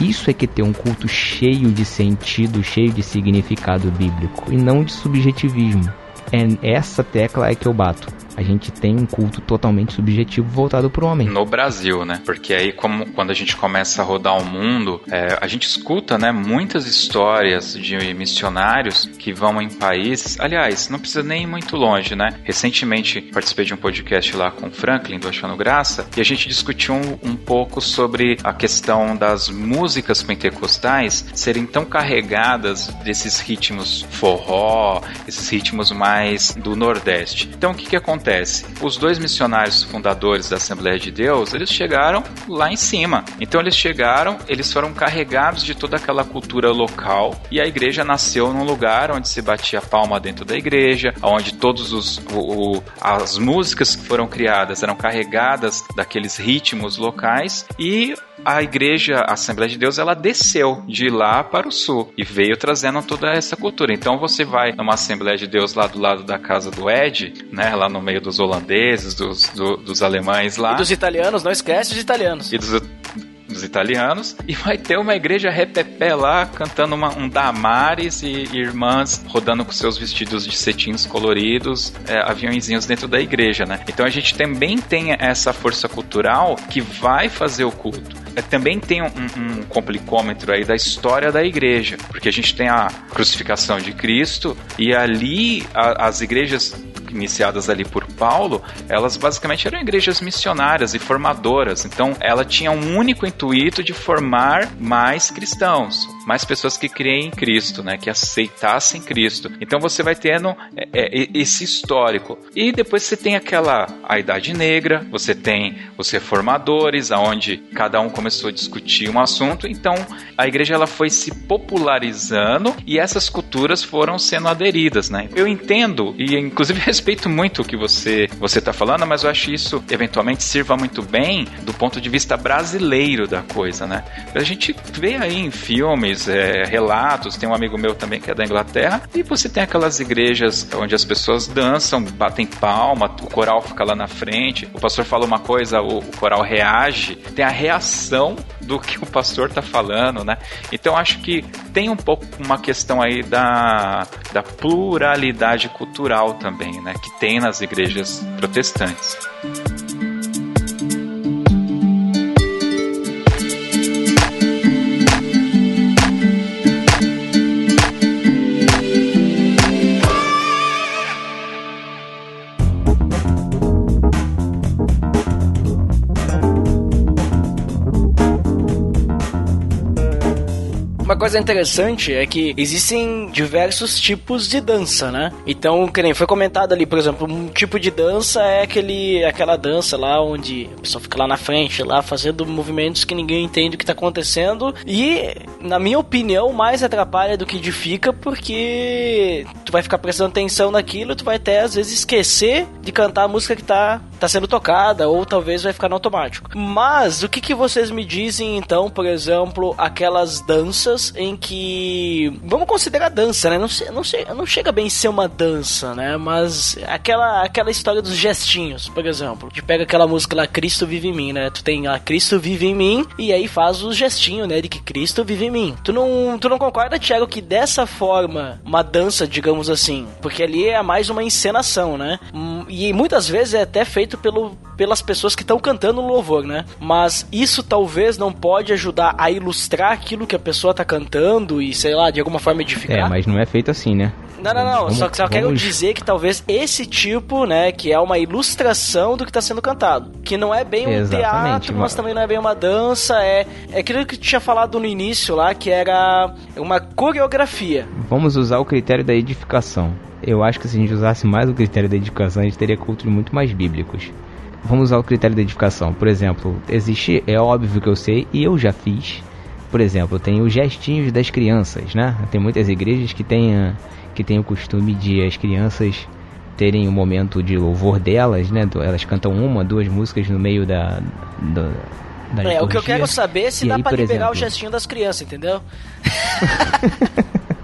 Isso é que tem um culto cheio de sentido, cheio de significado bíblico e não de subjetivismo. É essa tecla é que eu bato a gente tem um culto totalmente subjetivo voltado para o homem. No Brasil, né? Porque aí, como, quando a gente começa a rodar o mundo, é, a gente escuta, né, muitas histórias de missionários que vão em países. Aliás, não precisa nem ir muito longe, né? Recentemente participei de um podcast lá com o Franklin do Achando Graça e a gente discutiu um, um pouco sobre a questão das músicas pentecostais serem tão carregadas desses ritmos forró, esses ritmos mais do Nordeste. Então, o que que acontece? Acontece? Os dois missionários fundadores da Assembleia de Deus, eles chegaram lá em cima. Então eles chegaram, eles foram carregados de toda aquela cultura local e a igreja nasceu num lugar onde se batia palma dentro da igreja, onde todos os o, o, as músicas que foram criadas eram carregadas daqueles ritmos locais e a igreja, a Assembleia de Deus, ela desceu de lá para o sul e veio trazendo toda essa cultura. Então você vai numa Assembleia de Deus lá do lado da casa do Ed, né, lá no meio dos holandeses, dos, do, dos alemães lá. E dos italianos, não esquece dos italianos. E dos dos italianos, e vai ter uma igreja repepé lá cantando uma, um Damares e, irmãs rodando com seus vestidos de cetins coloridos, é, aviãozinhos dentro da igreja, né? Então a gente também tem essa força cultural que vai fazer o culto. É, também tem um, um complicômetro aí da história da igreja, porque a gente tem a crucificação de Cristo e ali a, as igrejas iniciadas ali por Paulo, elas basicamente eram igrejas missionárias e formadoras. Então, ela tinha um único intuito de formar mais cristãos, mais pessoas que creem em Cristo, né, que aceitassem Cristo. Então, você vai tendo é, é, esse histórico. E depois você tem aquela a Idade Negra, você tem os reformadores, aonde cada um começou a discutir um assunto. Então, a igreja ela foi se popularizando e essas culturas foram sendo aderidas, né? Eu entendo e inclusive respeito muito o que você você está falando, mas eu acho isso eventualmente sirva muito bem do ponto de vista brasileiro da coisa, né? A gente vê aí em filmes, é, relatos, tem um amigo meu também que é da Inglaterra, e você tem aquelas igrejas onde as pessoas dançam, batem palma, o coral fica lá na frente, o pastor fala uma coisa, o, o coral reage, tem a reação do que o pastor está falando, né? Então acho que tem um pouco uma questão aí da, da pluralidade cultural também, né? Que tem nas igrejas protestantes. Coisa interessante é que existem diversos tipos de dança, né? Então, que nem foi comentado ali, por exemplo, um tipo de dança é aquele, aquela dança lá onde a pessoa fica lá na frente, lá fazendo movimentos que ninguém entende o que tá acontecendo. E, na minha opinião, mais atrapalha do que edifica, porque tu vai ficar prestando atenção naquilo, tu vai até às vezes esquecer de cantar a música que tá, tá sendo tocada, ou talvez vai ficar no automático. Mas o que, que vocês me dizem então, por exemplo, aquelas danças em que. Vamos considerar dança, né? Não, não, não chega bem ser uma dança, né? Mas aquela, aquela história dos gestinhos, por exemplo. De pega aquela música lá, Cristo vive em mim, né? Tu tem lá, Cristo vive em mim, e aí faz o gestinho, né? De que Cristo vive em mim. Tu não, tu não concorda, Thiago, que dessa forma, uma dança, digamos assim, porque ali é mais uma encenação, né? Hum, e muitas vezes é até feito pelo, pelas pessoas que estão cantando o louvor, né? Mas isso talvez não pode ajudar a ilustrar aquilo que a pessoa tá cantando e, sei lá, de alguma forma edificar. É, mas não é feito assim, né? Não, não, não. Vamos, só, só vamos... quero dizer que talvez esse tipo, né, que é uma ilustração do que está sendo cantado. Que não é bem um Exatamente, teatro, mas também não é bem uma dança. É, é aquilo que tinha falado no início lá, que era uma coreografia. Vamos usar o critério da edificação. Eu acho que se a gente usasse mais o critério da edificação, a gente teria cultos muito mais bíblicos. Vamos usar o critério da edificação. Por exemplo, existe, é óbvio que eu sei, e eu já fiz. Por exemplo, tem os gestinhos das crianças, né? Tem muitas igrejas que têm que tem o costume de as crianças terem o um momento de louvor delas, né? Elas cantam uma, duas músicas no meio da. da, da é, o que eu quero saber é se e dá aí, pra liberar exemplo... o gestinho das crianças, entendeu?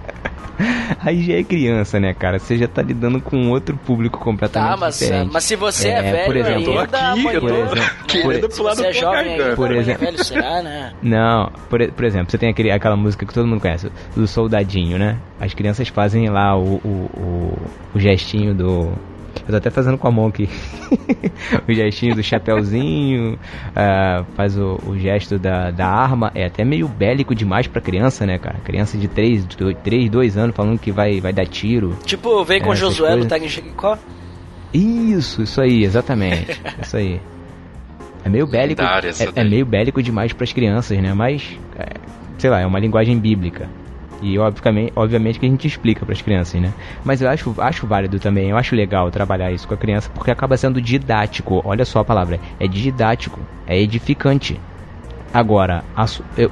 Aí já é criança, né, cara? Você já tá lidando com outro público completamente tá, mas, diferente. Mas se você é, é velho por exemplo, ainda, aqui, eu tô querendo pular do é jovem por exemplo, velho será, né? Não, por, por exemplo, você tem aquele, aquela música que todo mundo conhece, do Soldadinho, né? As crianças fazem lá o, o, o, o gestinho do eu tô até fazendo com a mão aqui. o gestinho do chapéuzinho, uh, faz o, o, gesto da, da arma. É até meio bélico demais pra criança, né, cara? Criança de 3, 3 2 anos falando que vai, vai dar tiro. Tipo, vem com é, Josué coisas. no Tag Chicó? Isso, isso aí, exatamente. isso aí. É meio bélico. É, é, meio bélico demais para as crianças, né? Mas, é, sei lá, é uma linguagem bíblica. E obviamente, obviamente que a gente explica para as crianças, né? Mas eu acho, acho válido também, eu acho legal trabalhar isso com a criança porque acaba sendo didático. Olha só a palavra, é didático, é edificante. Agora, a,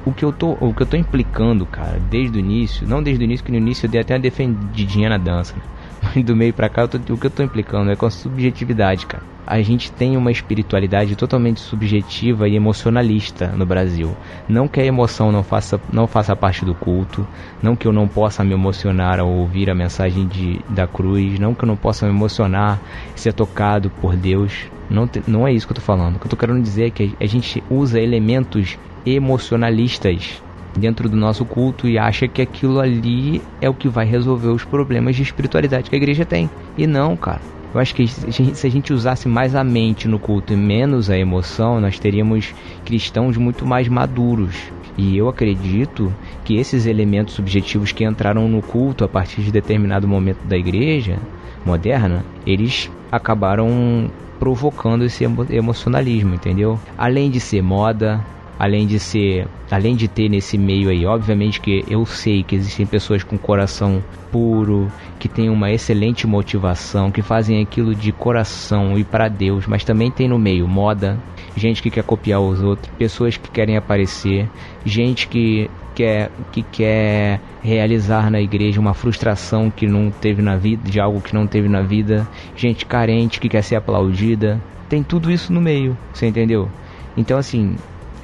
o, que eu tô, o que eu tô implicando, cara, desde o início, não desde o início, que no início eu dei até uma defendidinha na dança, né? do meio pra cá, tô, o que eu tô implicando é com a subjetividade, cara a gente tem uma espiritualidade totalmente subjetiva e emocionalista no Brasil. Não que a emoção não faça, não faça parte do culto, não que eu não possa me emocionar ao ouvir a mensagem de, da cruz, não que eu não possa me emocionar ser tocado por Deus. Não, te, não é isso que eu estou falando. O que eu estou querendo dizer é que a gente usa elementos emocionalistas dentro do nosso culto e acha que aquilo ali é o que vai resolver os problemas de espiritualidade que a igreja tem. E não, cara. Eu acho que se a gente usasse mais a mente no culto e menos a emoção, nós teríamos cristãos muito mais maduros. E eu acredito que esses elementos subjetivos que entraram no culto a partir de determinado momento da igreja moderna, eles acabaram provocando esse emocionalismo, entendeu? Além de ser moda, além de ser, além de ter nesse meio aí, obviamente que eu sei que existem pessoas com coração puro, que têm uma excelente motivação, que fazem aquilo de coração e para Deus, mas também tem no meio moda, gente que quer copiar os outros, pessoas que querem aparecer, gente que quer que quer realizar na igreja uma frustração que não teve na vida, de algo que não teve na vida, gente carente que quer ser aplaudida, tem tudo isso no meio, você entendeu? Então assim,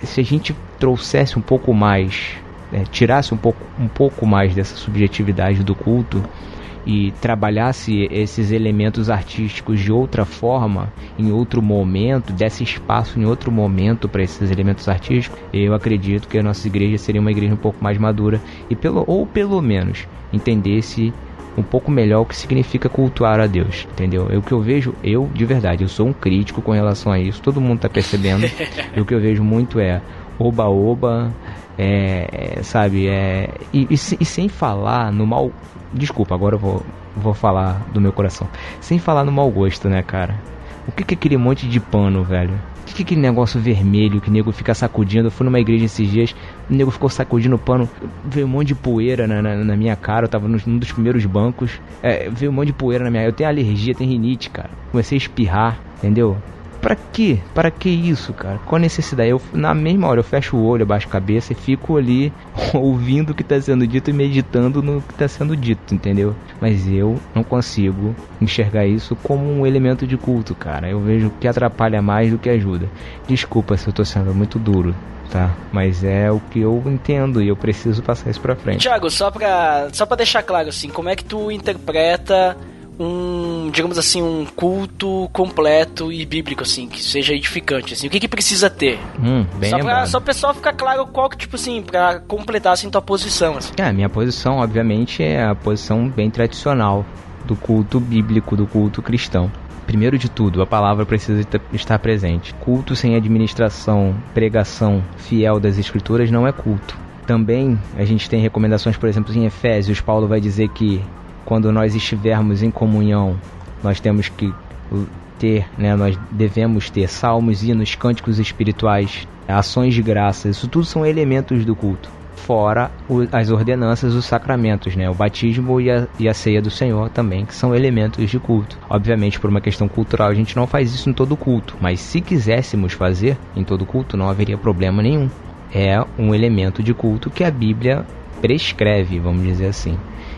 se a gente trouxesse um pouco mais, é, tirasse um pouco, um pouco mais dessa subjetividade do culto e trabalhasse esses elementos artísticos de outra forma, em outro momento, desse espaço em outro momento para esses elementos artísticos, eu acredito que a nossa igreja seria uma igreja um pouco mais madura e pelo ou pelo menos entendesse um pouco melhor o que significa cultuar a Deus, entendeu? É o que eu vejo, eu de verdade, eu sou um crítico com relação a isso, todo mundo está percebendo. e o que eu vejo muito é oba-oba, é, é, sabe? É, e, e, e, sem falar no mal. Desculpa, agora eu vou, vou falar do meu coração. Sem falar no mau gosto, né, cara? O que, que é aquele monte de pano, velho? Que, que aquele negócio vermelho que o nego fica sacudindo? Eu fui numa igreja esses dias, o nego ficou sacudindo o pano, veio um monte de poeira na, na, na minha cara, eu tava num dos primeiros bancos, é, veio um monte de poeira na minha Eu tenho alergia, tenho rinite, cara. Comecei a espirrar, entendeu? Pra quê? Para que isso, cara? Qual a necessidade? Eu, na mesma hora, eu fecho o olho, abaixo a cabeça e fico ali ouvindo o que está sendo dito e meditando no que está sendo dito, entendeu? Mas eu não consigo enxergar isso como um elemento de culto, cara. Eu vejo que atrapalha mais do que ajuda. Desculpa se eu tô sendo muito duro, tá? Mas é o que eu entendo e eu preciso passar isso pra frente. Tiago, só pra, só pra deixar claro, assim, como é que tu interpreta um, digamos assim, um culto completo e bíblico, assim, que seja edificante, assim. O que que precisa ter? Hum, bem só, pra, só o pessoal ficar claro qual que, tipo assim, pra completar, assim, tua posição, assim. É, a minha posição, obviamente, é a posição bem tradicional do culto bíblico, do culto cristão. Primeiro de tudo, a palavra precisa estar presente. Culto sem administração, pregação fiel das escrituras não é culto. Também a gente tem recomendações, por exemplo, em Efésios, Paulo vai dizer que quando nós estivermos em comunhão, nós temos que ter, né, nós devemos ter salmos, hinos, cânticos espirituais, ações de graça, isso tudo são elementos do culto. Fora as ordenanças, os sacramentos, né, o batismo e a, e a ceia do Senhor também, que são elementos de culto. Obviamente, por uma questão cultural, a gente não faz isso em todo culto, mas se quiséssemos fazer em todo culto, não haveria problema nenhum. É um elemento de culto que a Bíblia prescreve, vamos dizer assim.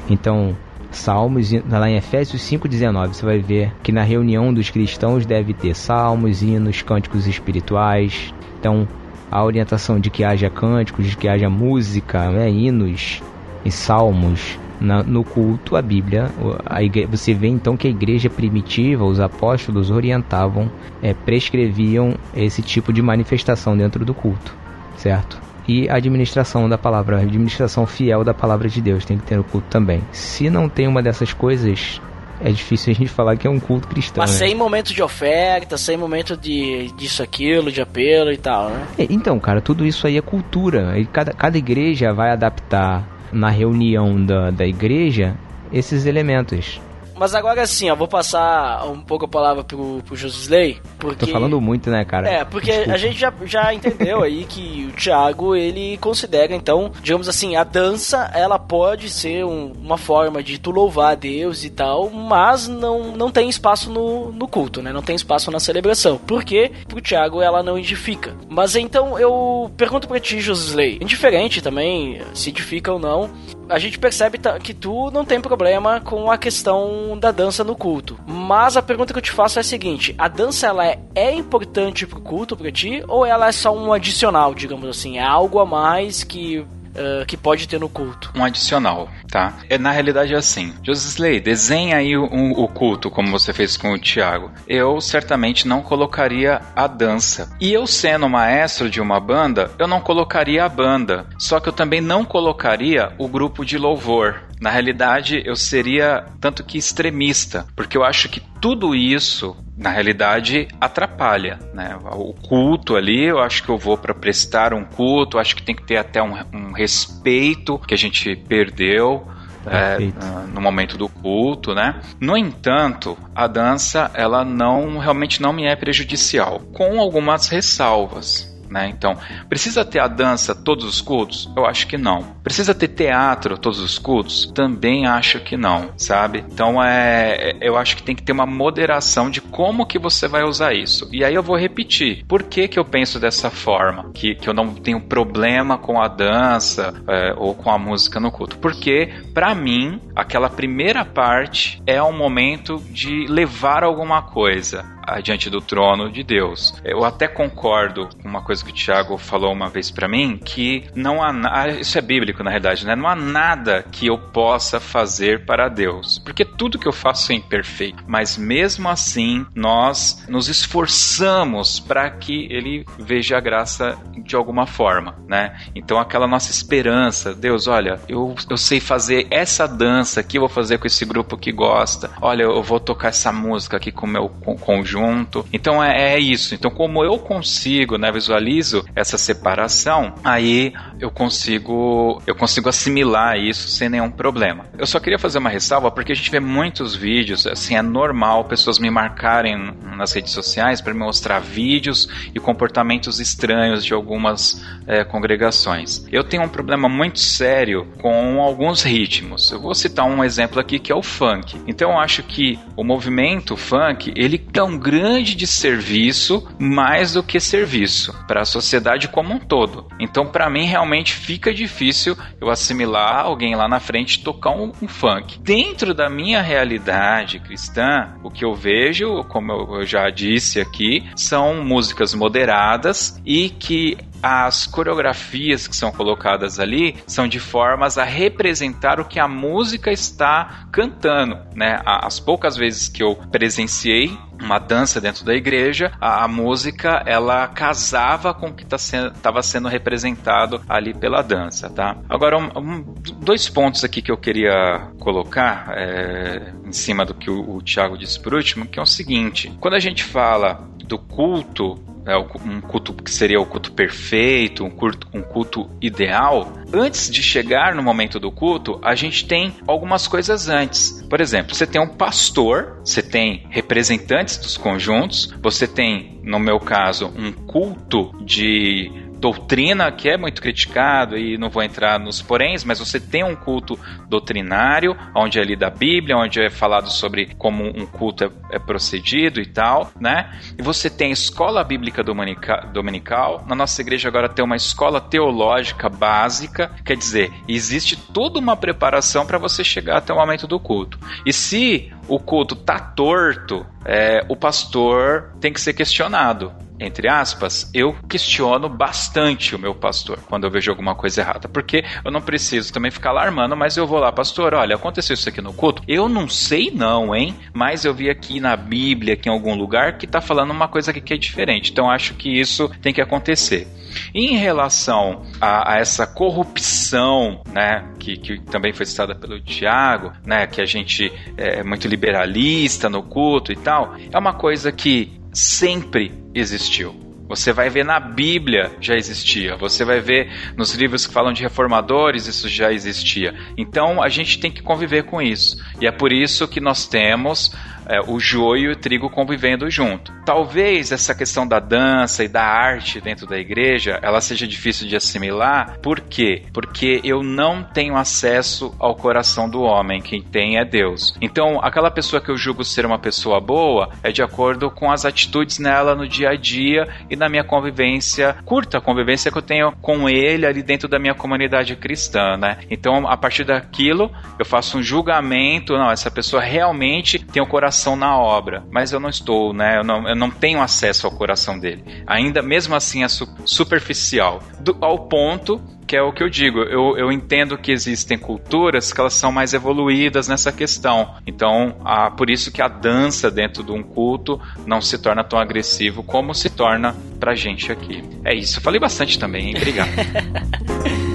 Então, Salmos, lá em Efésios 5,19, você vai ver que na reunião dos cristãos deve ter salmos, hinos, cânticos espirituais. Então, a orientação de que haja cânticos, de que haja música, né, hinos e salmos na, no culto, a Bíblia, a igreja, você vê então que a igreja primitiva, os apóstolos orientavam, é, prescreviam esse tipo de manifestação dentro do culto, certo? E a administração da palavra, administração fiel da palavra de Deus tem que ter no culto também. Se não tem uma dessas coisas, é difícil a gente falar que é um culto cristão. Mas né? sem momento de oferta, sem momento de disso, aquilo, de apelo e tal, né? Então, cara, tudo isso aí é cultura. E cada, cada igreja vai adaptar na reunião da, da igreja esses elementos. Mas agora sim, ó, vou passar um pouco a palavra pro, pro Josisley, porque... Tô falando muito, né, cara? É, porque Desculpa. a gente já, já entendeu aí que o Thiago, ele considera, então, digamos assim, a dança, ela pode ser um, uma forma de tu louvar a Deus e tal, mas não, não tem espaço no, no culto, né? Não tem espaço na celebração. Porque pro Thiago ela não edifica. Mas então eu pergunto pra ti, Josisley, indiferente também, se edifica ou não, a gente percebe que tu não tem problema com a questão da dança no culto. Mas a pergunta que eu te faço é a seguinte: a dança ela é, é importante pro culto pra ti ou ela é só um adicional, digamos assim? É algo a mais que Uh, que pode ter no culto. Um adicional, tá? É, na realidade é assim. Josisley, desenha aí o, o, culto como você fez com o Tiago. Eu certamente não colocaria a dança. E eu sendo maestro de uma banda, eu não colocaria a banda. Só que eu também não colocaria o grupo de louvor. Na realidade, eu seria tanto que extremista, porque eu acho que tudo isso na realidade atrapalha, né? O culto ali, eu acho que eu vou para prestar um culto, acho que tem que ter até um, um respeito que a gente perdeu. É, no momento do culto, né? No entanto, a dança ela não realmente não me é prejudicial, com algumas ressalvas. Né? Então, precisa ter a dança todos os cultos? Eu acho que não. Precisa ter teatro todos os cultos? Também acho que não, sabe? Então, é, eu acho que tem que ter uma moderação de como que você vai usar isso. E aí eu vou repetir. Por que que eu penso dessa forma? Que, que eu não tenho problema com a dança é, ou com a música no culto? Porque, para mim, aquela primeira parte é um momento de levar alguma coisa diante do trono de Deus. Eu até concordo com uma coisa que o Tiago falou uma vez para mim, que não há ah, isso é bíblico na realidade, né? Não há nada que eu possa fazer para Deus, porque tudo que eu faço é imperfeito, mas mesmo assim nós nos esforçamos para que ele veja a graça de alguma forma, né? Então aquela nossa esperança, Deus, olha, eu, eu sei fazer essa dança aqui, eu vou fazer com esse grupo que gosta. Olha, eu vou tocar essa música aqui com o meu conjunto. Então é, é isso. Então como eu consigo, né, visualizo realizo essa separação, aí eu consigo eu consigo assimilar isso sem nenhum problema. Eu só queria fazer uma ressalva porque a gente vê muitos vídeos, assim, é normal pessoas me marcarem nas redes sociais para me mostrar vídeos e comportamentos estranhos de algumas é, congregações. Eu tenho um problema muito sério com alguns ritmos. Eu vou citar um exemplo aqui que é o funk. Então eu acho que o movimento funk ele é um grande desserviço mais do que serviço para a sociedade como um todo. Então para mim realmente fica difícil eu assimilar alguém lá na frente tocar um, um funk. Dentro da minha realidade cristã, o que eu vejo, como eu já disse aqui, são músicas moderadas e que as coreografias que são colocadas ali são de formas a representar o que a música está cantando, né? As poucas vezes que eu presenciei uma dança dentro da igreja, a, a música ela casava com o que estava tá sendo representado ali pela dança, tá? Agora, um, um, dois pontos aqui que eu queria colocar é, em cima do que o, o Tiago disse por último, que é o seguinte: quando a gente fala do culto é, um culto que seria o culto perfeito, um culto, um culto ideal, antes de chegar no momento do culto, a gente tem algumas coisas antes. Por exemplo, você tem um pastor, você tem representantes dos conjuntos, você tem, no meu caso, um culto de doutrina que é muito criticado e não vou entrar nos poréns, mas você tem um culto doutrinário, onde é lida a Bíblia, onde é falado sobre como um culto é, é procedido e tal, né? E você tem a escola bíblica dominica, dominical. Na nossa igreja agora tem uma escola teológica básica, quer dizer, existe toda uma preparação para você chegar até o momento do culto. E se o culto tá torto, é, o pastor tem que ser questionado entre aspas, eu questiono bastante o meu pastor quando eu vejo alguma coisa errada, porque eu não preciso também ficar alarmando, mas eu vou lá, pastor, olha, aconteceu isso aqui no culto? Eu não sei não, hein? Mas eu vi aqui na Bíblia, aqui em algum lugar, que tá falando uma coisa aqui que é diferente. Então acho que isso tem que acontecer. em relação a, a, essa corrupção, né, que, que também foi citada pelo Tiago, né, que a gente é muito liberalista no culto e tal, é uma coisa que sempre existiu. Você vai ver na Bíblia já existia. Você vai ver nos livros que falam de reformadores, isso já existia. Então a gente tem que conviver com isso. E é por isso que nós temos é, o joio e o trigo convivendo junto. Talvez essa questão da dança e da arte dentro da igreja, ela seja difícil de assimilar. Por quê? Porque eu não tenho acesso ao coração do homem. Quem tem é Deus. Então, aquela pessoa que eu julgo ser uma pessoa boa é de acordo com as atitudes nela no dia a dia e na minha convivência, curta convivência que eu tenho com ele ali dentro da minha comunidade cristã, né? Então, a partir daquilo, eu faço um julgamento, não, essa pessoa realmente tem o coração coração na obra, mas eu não estou, né? Eu não, eu não tenho acesso ao coração dele. Ainda mesmo assim é su superficial, do, ao ponto que é o que eu digo. Eu, eu entendo que existem culturas que elas são mais evoluídas nessa questão. Então, a, por isso que a dança dentro de um culto não se torna tão agressivo como se torna pra gente aqui. É isso. Eu falei bastante também, hein? Obrigado.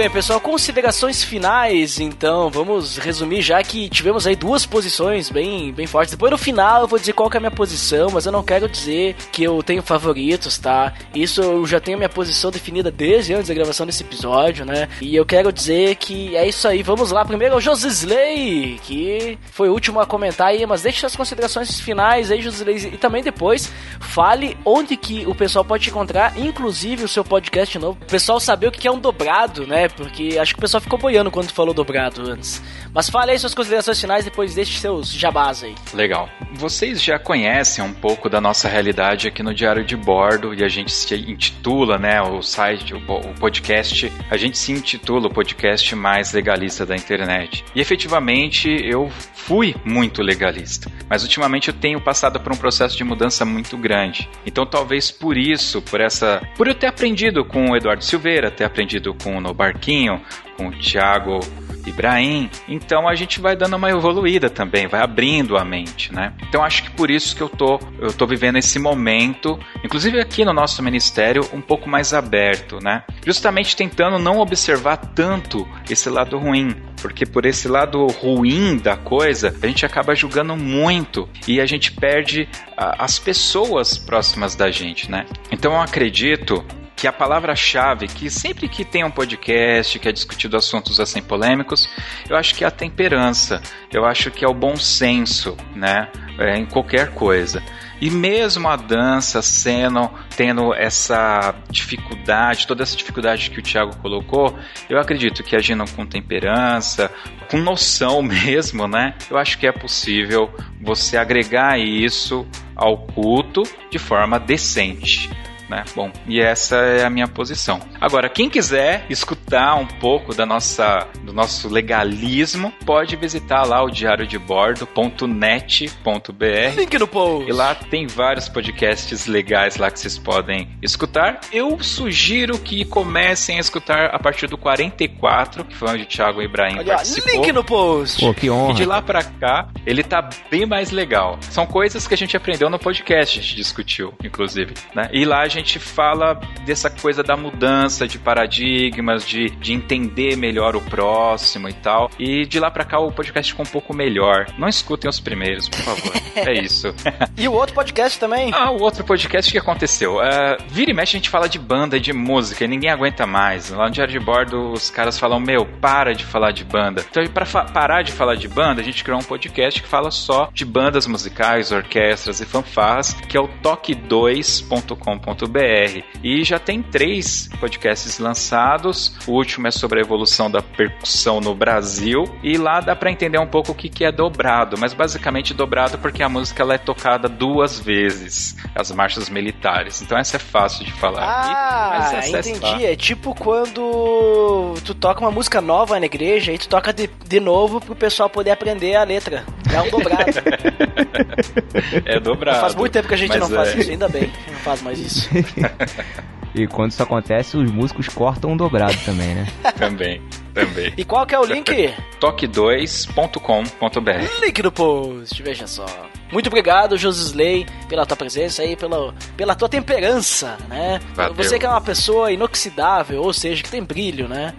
bem, pessoal, considerações finais, então, vamos resumir já que tivemos aí duas posições bem, bem fortes. Depois no final eu vou dizer qual é a minha posição, mas eu não quero dizer que eu tenho favoritos, tá? Isso eu já tenho a minha posição definida desde antes da gravação desse episódio, né? E eu quero dizer que é isso aí. Vamos lá, primeiro o Josisley, que foi o último a comentar aí, mas deixe as considerações finais aí, Josisley, e também depois fale onde que o pessoal pode te encontrar, inclusive o seu podcast novo. O pessoal saber o que é um dobrado, né? Porque acho que o pessoal ficou boiando quando falou dobrado antes. Mas fale aí suas considerações finais, depois deixe seus jabás aí. Legal. Vocês já conhecem um pouco da nossa realidade aqui no Diário de Bordo e a gente se intitula, né, o site, o podcast, a gente se intitula o podcast mais legalista da internet. E efetivamente eu fui muito legalista, mas ultimamente eu tenho passado por um processo de mudança muito grande. Então talvez por isso, por essa, por eu ter aprendido com o Eduardo Silveira, ter aprendido com o Nobar Marquinho, com o Thiago Ibrahim. Então a gente vai dando uma evoluída também, vai abrindo a mente, né? Então acho que por isso que eu tô, eu tô vivendo esse momento, inclusive aqui no nosso ministério, um pouco mais aberto, né? Justamente tentando não observar tanto esse lado ruim, porque por esse lado ruim da coisa, a gente acaba julgando muito e a gente perde as pessoas próximas da gente, né? Então eu acredito que a palavra-chave, que sempre que tem um podcast que é discutido assuntos assim polêmicos, eu acho que é a temperança, eu acho que é o bom senso, né? É, em qualquer coisa. E mesmo a dança sendo, tendo essa dificuldade, toda essa dificuldade que o Thiago colocou, eu acredito que agindo com temperança, com noção mesmo, né? Eu acho que é possível você agregar isso ao culto de forma decente né? Bom, e essa é a minha posição. Agora, quem quiser escutar um pouco da nossa, do nosso legalismo, pode visitar lá o diariodebordo.net.br. Link no post. E lá tem vários podcasts legais lá que vocês podem escutar. Eu sugiro que comecem a escutar a partir do 44, que foi onde o Thiago Ibrahim Olha, participou. link no post. Pô, que honra. E de lá pra cá, ele tá bem mais legal. São coisas que a gente aprendeu no podcast, a gente discutiu, inclusive, né? E lá a gente fala dessa coisa da mudança de paradigmas, de, de entender melhor o próximo e tal. E de lá pra cá o podcast ficou um pouco melhor. Não escutem os primeiros, por favor. é isso. E o outro podcast também. Ah, o outro podcast que aconteceu. Uh, vira e mexe a gente fala de banda e de música e ninguém aguenta mais. Lá no Diário de Bordo os caras falam: Meu, para de falar de banda. Então, pra parar de falar de banda, a gente criou um podcast que fala só de bandas musicais, orquestras e fanfarras, que é o toque2.com.br e já tem três podcasts lançados. O último é sobre a evolução da percussão no Brasil. E lá dá para entender um pouco o que, que é dobrado, mas basicamente dobrado porque a música ela é tocada duas vezes, as marchas militares. Então essa é fácil de falar. Ah, aqui, entendi. É tipo quando tu toca uma música nova na igreja e tu toca de, de novo pro pessoal poder aprender a letra. É um dobrado. é dobrado. Faz muito tempo que a gente não faz é... isso, ainda bem não faz mais isso. E quando isso acontece, os músicos cortam um dobrado também, né? também, também. E qual que é o link? toque2.com.br Link no post, veja só. Muito obrigado, Josisley, pela tua presença aí, pela, pela tua temperança, né? Valeu. Você que é uma pessoa inoxidável, ou seja, que tem brilho, né?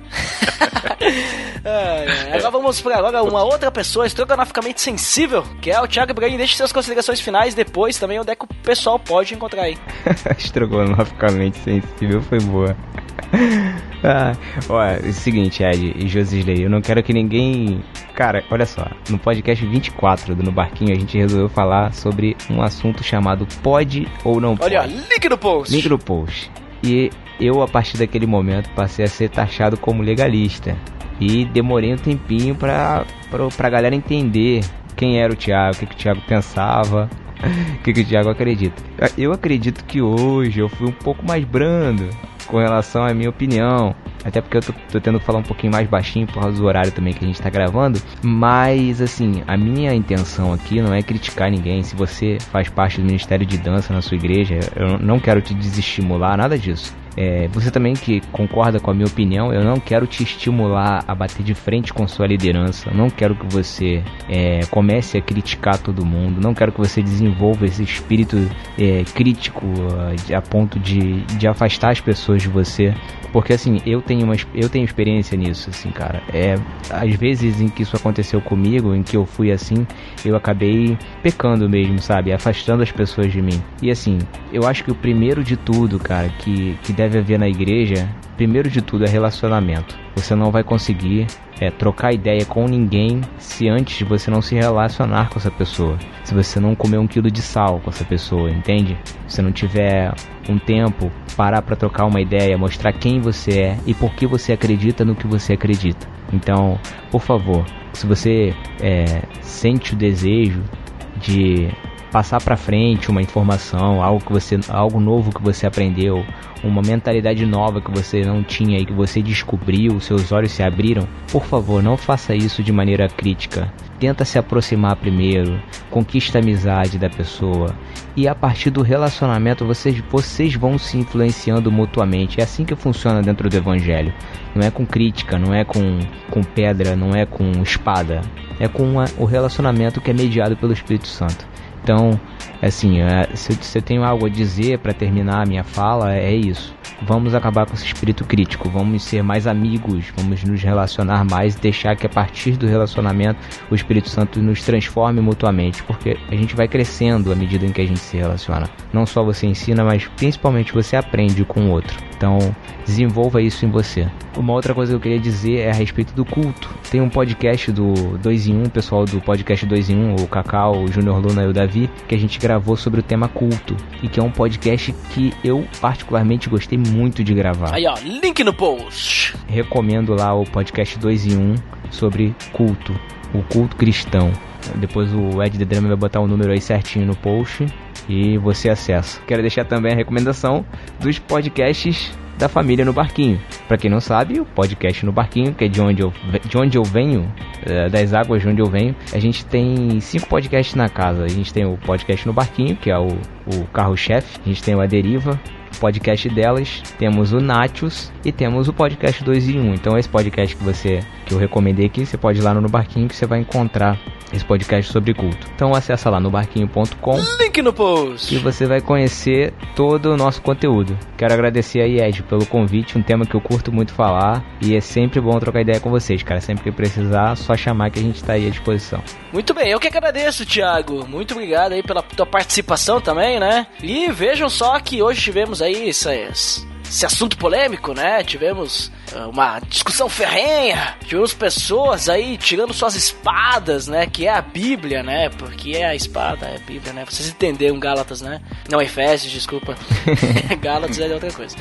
é, é. Agora vamos para agora uma outra pessoa estrogonoficamente sensível, que é o Thiago Ibrahim. Deixe suas considerações finais depois também, onde é que o pessoal pode encontrar aí. estrogonoficamente sensível foi boa. ah, é o seguinte, Ed e Josisley, eu não quero que ninguém. Cara, olha só, no podcast 24 do No Barquinho a gente resolveu falar sobre um assunto chamado pode ou não pode. Olha, link no post. Link no post. E eu, a partir daquele momento, passei a ser taxado como legalista. E demorei um tempinho pra, pra, pra galera entender quem era o Thiago, o que, que o Thiago pensava, que, que o Thiago acredita. Eu acredito que hoje eu fui um pouco mais brando com relação à minha opinião. Até porque eu tô, tô, tendo que falar um pouquinho mais baixinho por causa do horário também que a gente tá gravando. Mas, assim, a minha intenção aqui não é criticar ninguém. Se você faz parte do Ministério de Dança na sua igreja, eu não quero te desestimular, nada disso. É, você também que concorda com a minha opinião, eu não quero te estimular a bater de frente com sua liderança, não quero que você é, comece a criticar todo mundo, não quero que você desenvolva esse espírito é, crítico a, ponto de, de afastar as pessoas de você, porque assim, eu tenho, uma, eu tenho experiência nisso, assim, cara. É, às vezes em que isso aconteceu comigo, em que eu fui assim, eu acabei pecando mesmo, sabe? Afastando as pessoas de mim. E assim, eu acho que o primeiro de tudo, cara, que, que deve haver na igreja, primeiro de tudo é relacionamento. Você não vai conseguir é, trocar ideia com ninguém se antes você não se relacionar com essa pessoa. Se você não comer um quilo de sal com essa pessoa, entende? Se não tiver um tempo, parar para trocar uma ideia, mostrar quem você é e por que você acredita no que você acredita. Então, por favor, se você é, sente o desejo de passar para frente uma informação, algo que você, algo novo que você aprendeu, uma mentalidade nova que você não tinha e que você descobriu, seus olhos se abriram, por favor, não faça isso de maneira crítica. Tenta se aproximar primeiro, conquista a amizade da pessoa e a partir do relacionamento vocês, vocês vão se influenciando mutuamente. É assim que funciona dentro do evangelho. Não é com crítica, não é com, com pedra, não é com espada. É com uma, o relacionamento que é mediado pelo Espírito Santo. Então, assim, é, se, eu tenho algo a dizer para terminar a minha fala, é isso. Vamos acabar com esse espírito crítico, vamos ser mais amigos, vamos nos relacionar mais, deixar que a partir do relacionamento o Espírito Santo nos transforme mutuamente, porque a gente vai crescendo à medida em que a gente se relaciona. Não só você ensina, mas principalmente você aprende com o outro. Então, desenvolva isso em você. Uma outra coisa que eu queria dizer é a respeito do culto. Tem um podcast do 2 em 1, pessoal do podcast 2 em 1, o Cacau, o Júnior Luna e o Davi, que a gente gravou sobre o tema culto. E que é um podcast que eu particularmente gostei muito de gravar. Aí ó, link no post. Recomendo lá o podcast 2 em 1 sobre culto, o culto cristão. Depois o Ed The Drama vai botar o número aí certinho no post e você acessa. Quero deixar também a recomendação dos podcasts da família no barquinho. Para quem não sabe, o podcast no barquinho, que é de onde eu, de onde eu venho, é, das águas de onde eu venho, a gente tem cinco podcasts na casa. A gente tem o podcast no barquinho, que é o, o carro-chefe. A gente tem o A Deriva, podcast delas, temos o Nachos e temos o podcast 2 em 1. Então esse podcast que você que eu recomendei aqui, você pode ir lá no Barquinho que você vai encontrar esse podcast sobre culto. Então acessa lá no barquinho.com. Link no post. E você vai conhecer todo o nosso conteúdo. Quero agradecer aí, Ed, pelo convite, um tema que eu curto muito falar e é sempre bom trocar ideia com vocês, cara. Sempre que precisar, só chamar que a gente tá aí à disposição. Muito bem, eu que agradeço, Thiago. Muito obrigado aí pela tua participação também, né? E vejam só que hoje tivemos aí essas esse assunto polêmico, né? Tivemos uh, uma discussão ferrenha, tivemos pessoas aí tirando suas espadas, né? Que é a Bíblia, né? Porque é a espada, é a Bíblia, né? Vocês entenderam Gálatas, né? Não, Efésios, desculpa. Gálatas é outra coisa.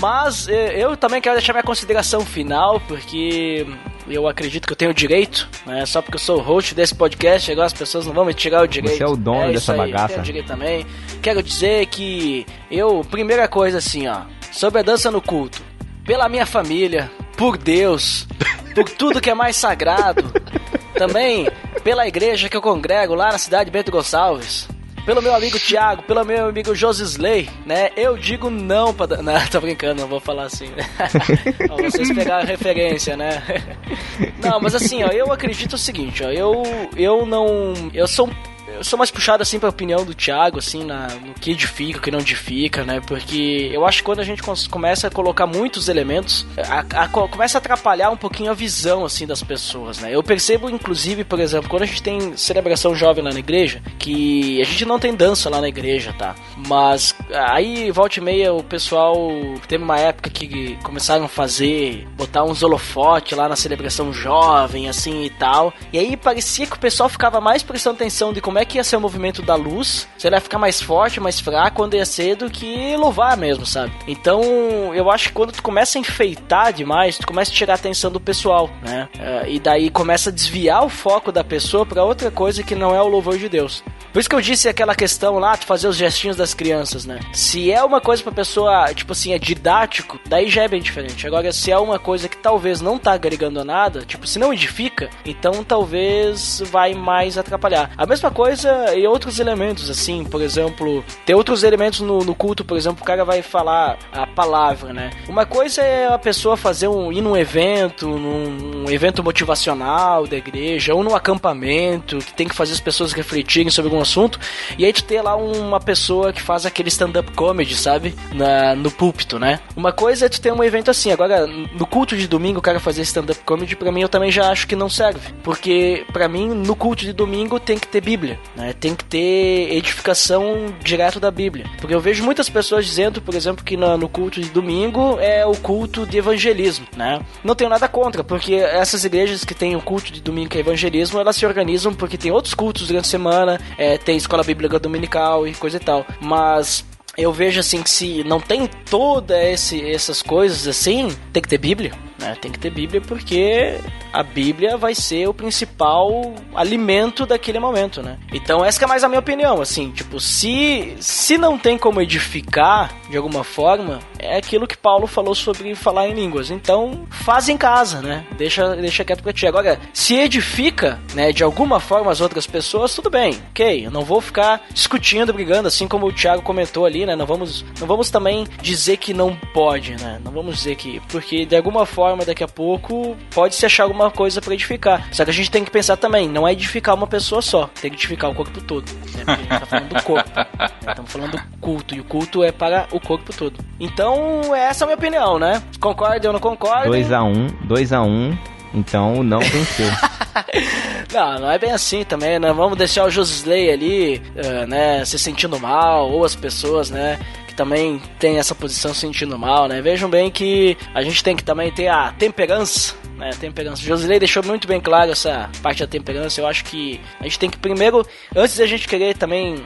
Mas eh, eu também quero deixar minha consideração final, porque eu acredito que eu tenho direito, né? Só porque eu sou o host desse podcast, agora as pessoas não vão me tirar o direito. Você é o dono é dessa aí, bagaça. Eu tenho direito também. Quero dizer que eu, primeira coisa assim, ó, sobre a dança no culto, pela minha família, por Deus, por tudo que é mais sagrado, também pela igreja que eu congrego lá na cidade de Bento Gonçalves pelo meu amigo Thiago, pelo meu amigo Josisley, né? Eu digo não pra. Não, tô brincando, não vou falar assim. Vocês pegaram a referência, né? Não, mas assim, ó, eu acredito o seguinte, ó, eu, eu não. Eu sou eu sou mais puxado assim pra opinião do Thiago, assim, na, no que edifica, o que não edifica, né? Porque eu acho que quando a gente começa a colocar muitos elementos, a, a, começa a atrapalhar um pouquinho a visão, assim, das pessoas, né? Eu percebo, inclusive, por exemplo, quando a gente tem celebração jovem lá na igreja, que a gente não tem dança lá na igreja, tá? Mas aí, volta e meia, o pessoal teve uma época que começaram a fazer, botar uns holofotes lá na celebração jovem, assim e tal. E aí parecia que o pessoal ficava mais prestando atenção de como é que ia ser o movimento da luz, se ia ficar mais forte, mais fraco, quando ia ser do que louvar mesmo, sabe? Então, eu acho que quando tu começa a enfeitar demais, tu começa a tirar a atenção do pessoal, né? Uh, e daí começa a desviar o foco da pessoa para outra coisa que não é o louvor de Deus. Por isso que eu disse aquela questão lá, de fazer os gestinhos das crianças, né? Se é uma coisa pra pessoa, tipo assim, é didático, daí já é bem diferente. Agora, se é uma coisa que talvez não tá agregando nada, tipo, se não edifica, então talvez vai mais atrapalhar. A mesma coisa e outros elementos, assim, por exemplo, tem outros elementos no, no culto, por exemplo, o cara vai falar a palavra, né? Uma coisa é a pessoa fazer um, ir num evento, num um evento motivacional da igreja, ou num acampamento, que tem que fazer as pessoas refletirem sobre algum assunto, e aí tu ter lá uma pessoa que faz aquele stand-up comedy, sabe? Na, no púlpito, né? Uma coisa é tu ter um evento assim, agora, no culto de domingo, o cara fazer stand-up comedy, pra mim, eu também já acho que não serve. Porque, pra mim, no culto de domingo tem que ter Bíblia, né? Tem que ter edificação direto da Bíblia. Porque eu vejo muitas pessoas dizendo, por exemplo, que no, no culto de domingo é o culto de evangelismo, né? Não tenho nada contra, porque essas igrejas que têm o culto de domingo que é evangelismo, elas se organizam porque tem outros cultos durante a semana, é, tem escola bíblica dominical e coisa e tal. Mas eu vejo assim que se não tem toda esse, essas coisas assim, tem que ter Bíblia, né? Tem que ter Bíblia porque a Bíblia vai ser o principal alimento daquele momento, né? Então essa é mais a minha opinião, assim, tipo, se se não tem como edificar de alguma forma, é aquilo que Paulo falou sobre falar em línguas. Então, faz em casa, né? Deixa deixa quieto pra ti. Agora, se edifica, né, de alguma forma as outras pessoas, tudo bem. OK, eu não vou ficar discutindo, brigando assim como o Thiago comentou ali, né? Não vamos não vamos também dizer que não pode, né? Não vamos dizer que porque de alguma forma daqui a pouco pode se achar alguma coisa para edificar. Só que a gente tem que pensar também, não é edificar uma pessoa só, tem que edificar o corpo todo. Né? A gente tá falando do corpo. Estamos falando do culto, e o culto é para o corpo todo. Então, essa é a minha opinião, né? Concorda ou não concorda? 2x1, 2x1, então não venceu. não, não é bem assim também, né? Vamos deixar o Josley ali, uh, né, se sentindo mal, ou as pessoas, né, também tem essa posição sentindo mal, né? Vejam bem que a gente tem que também ter a temperança, né? Temperança. Josilei deixou muito bem claro essa parte da temperança. Eu acho que a gente tem que primeiro, antes da gente querer também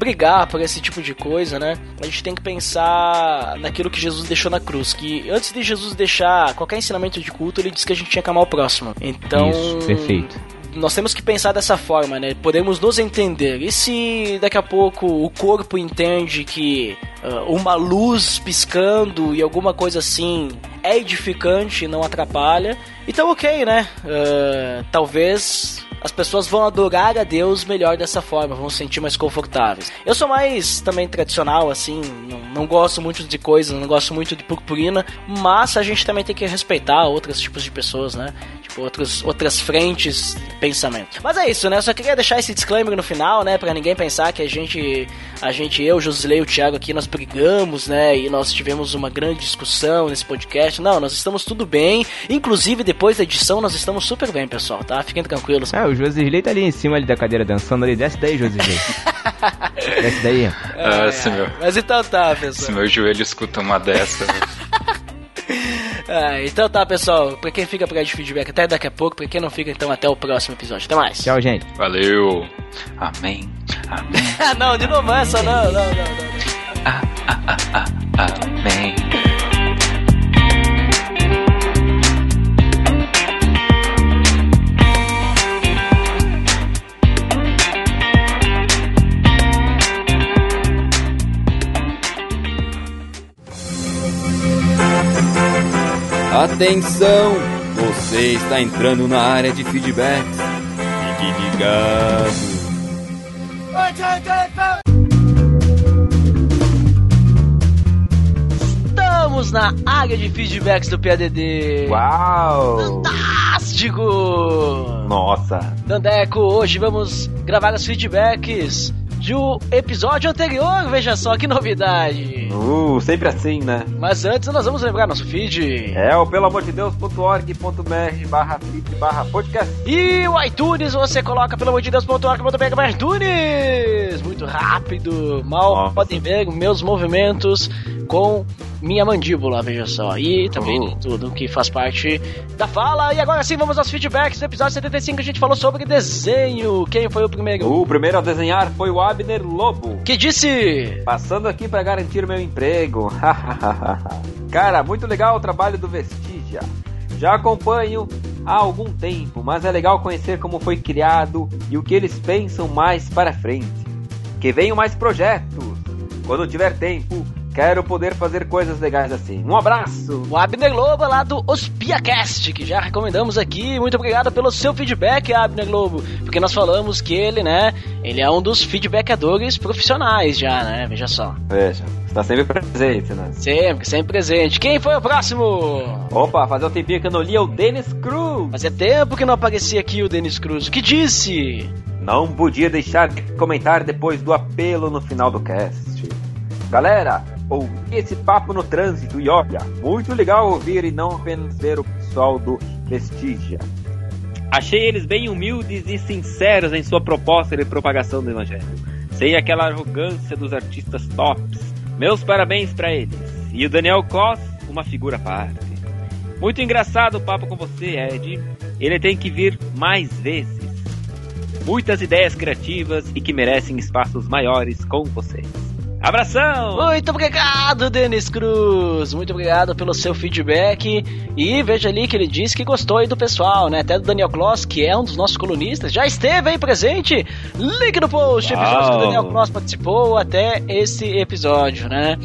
brigar por esse tipo de coisa, né? A gente tem que pensar naquilo que Jesus deixou na cruz. Que antes de Jesus deixar qualquer ensinamento de culto, ele disse que a gente tinha que amar o próximo. Então. Isso, perfeito nós temos que pensar dessa forma, né? Podemos nos entender. E se daqui a pouco o corpo entende que uh, uma luz piscando e alguma coisa assim é edificante e não atrapalha, então ok, né? Uh, talvez as pessoas vão adorar a Deus melhor dessa forma, vão se sentir mais confortáveis. Eu sou mais também tradicional, assim, não, não gosto muito de coisas, não gosto muito de purpurina, mas a gente também tem que respeitar outros tipos de pessoas, né? Tipo, outros, outras frentes de pensamento. Mas é isso, né? Eu só queria deixar esse disclaimer no final, né? Pra ninguém pensar que a gente, a gente, eu, Josilei e o Thiago aqui, nós brigamos, né? E nós tivemos uma grande discussão nesse podcast. Não, nós estamos tudo bem. Inclusive, depois da edição, nós estamos super bem, pessoal, tá? Fiquem tranquilos. É, o Josilei tá ali em cima ali da cadeira dançando ali. Desce daí, Josilei. Desce daí. Ah, é, meu... Mas então tá, pessoal. Se meu joelho escuta uma dessa... Ah, então tá, pessoal. Pra quem fica pra de feedback até daqui a pouco, pra quem não fica, então até o próximo episódio. Até mais. Tchau, gente. Valeu. Amém. Amém. Ah, não, de novo essa, não, não, não, não. Ah, ah, ah, ah, amém. Atenção! Você está entrando na área de feedbacks. Fique ligado. Estamos na área de feedbacks do PADD. Uau! Fantástico! Nossa! Dandeco, hoje vamos gravar os feedbacks do episódio anterior, veja só que novidade. Uh, sempre assim, né? Mas antes nós vamos lembrar nosso feed. É o pelo amor de Deus.org.br barra feed barra podcast. E o iTunes você coloca pelo amor de Deus.org.br barra iTunes. Muito rápido. Mal Nossa. podem ver meus movimentos com minha mandíbula, veja só. E também uhum. tudo que faz parte da fala. E agora sim, vamos aos feedbacks. No episódio 75 a gente falou sobre desenho. Quem foi o primeiro? O primeiro a desenhar foi o Abner Lobo. Que disse? Passando aqui para garantir meu emprego. Cara, muito legal o trabalho do Vestigia. Já acompanho há algum tempo, mas é legal conhecer como foi criado e o que eles pensam mais para frente. Que venham mais projetos. Quando tiver tempo, Quero poder fazer coisas legais assim. Um abraço! O Abner Globo lá do OspiaCast, que já recomendamos aqui. Muito obrigado pelo seu feedback, Abner Globo. Porque nós falamos que ele, né, ele é um dos feedbackadores profissionais já, né? Veja só. Veja, está sempre presente, né? Sempre, sempre presente. Quem foi o próximo? Opa, fazia um tempinho que eu não lia o Dennis Cruz. Fazia tempo que não aparecia aqui o Dennis Cruz. O que disse? Não podia deixar de comentar depois do apelo no final do cast. Galera, esse papo no trânsito e olha, muito legal ouvir e não apenas ver o pessoal do Vestígia. Achei eles bem humildes e sinceros em sua proposta de propagação do Evangelho, sem aquela arrogância dos artistas tops. Meus parabéns para eles. E o Daniel Cos, uma figura à parte. Muito engraçado o papo com você, Ed. Ele tem que vir mais vezes. Muitas ideias criativas e que merecem espaços maiores com vocês. Abração! Muito obrigado, Denis Cruz. Muito obrigado pelo seu feedback. E veja ali que ele disse que gostou aí do pessoal, né? Até do Daniel Kloss, que é um dos nossos colunistas, já esteve aí presente. Link no post, episódio que o Daniel Kloss participou até esse episódio, né?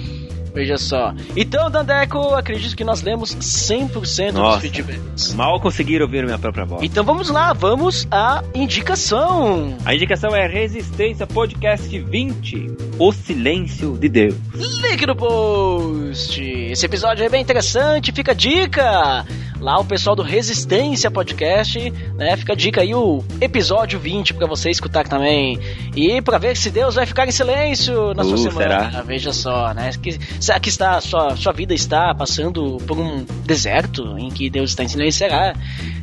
Veja só. Então, Dandeco, acredito que nós lemos 100% Nossa, dos feedbacks. Mal conseguiram ouvir minha própria voz. Então vamos lá, vamos à indicação. A indicação é Resistência Podcast 20, O Silêncio de Deus. Link no post. Esse episódio é bem interessante, fica a dica. Lá o pessoal do Resistência Podcast, né? Fica a dica aí o episódio 20 para você escutar também. E para ver se Deus vai ficar em silêncio na sua Uh, semana. será? Veja só, né? Que, será que está sua sua vida está passando por um deserto em que Deus está em silêncio? Será?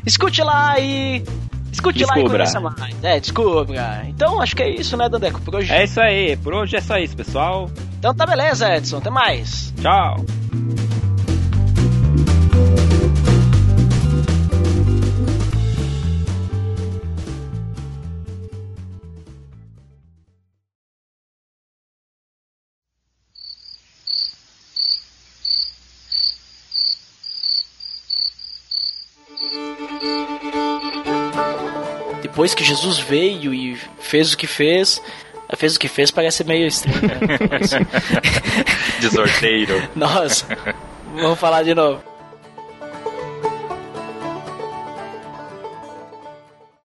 Escute lá e Escute lá e Descubra. conheça mais. É, descubra. Então, acho que é isso, né, Dandeco? Por hoje. É isso aí, por hoje é só isso, pessoal. Então tá beleza, Edson. Até mais. Tchau. Depois que Jesus veio e fez o que fez, fez o que fez parece meio estranho. né? De sorteiro. Nossa, vamos falar de novo.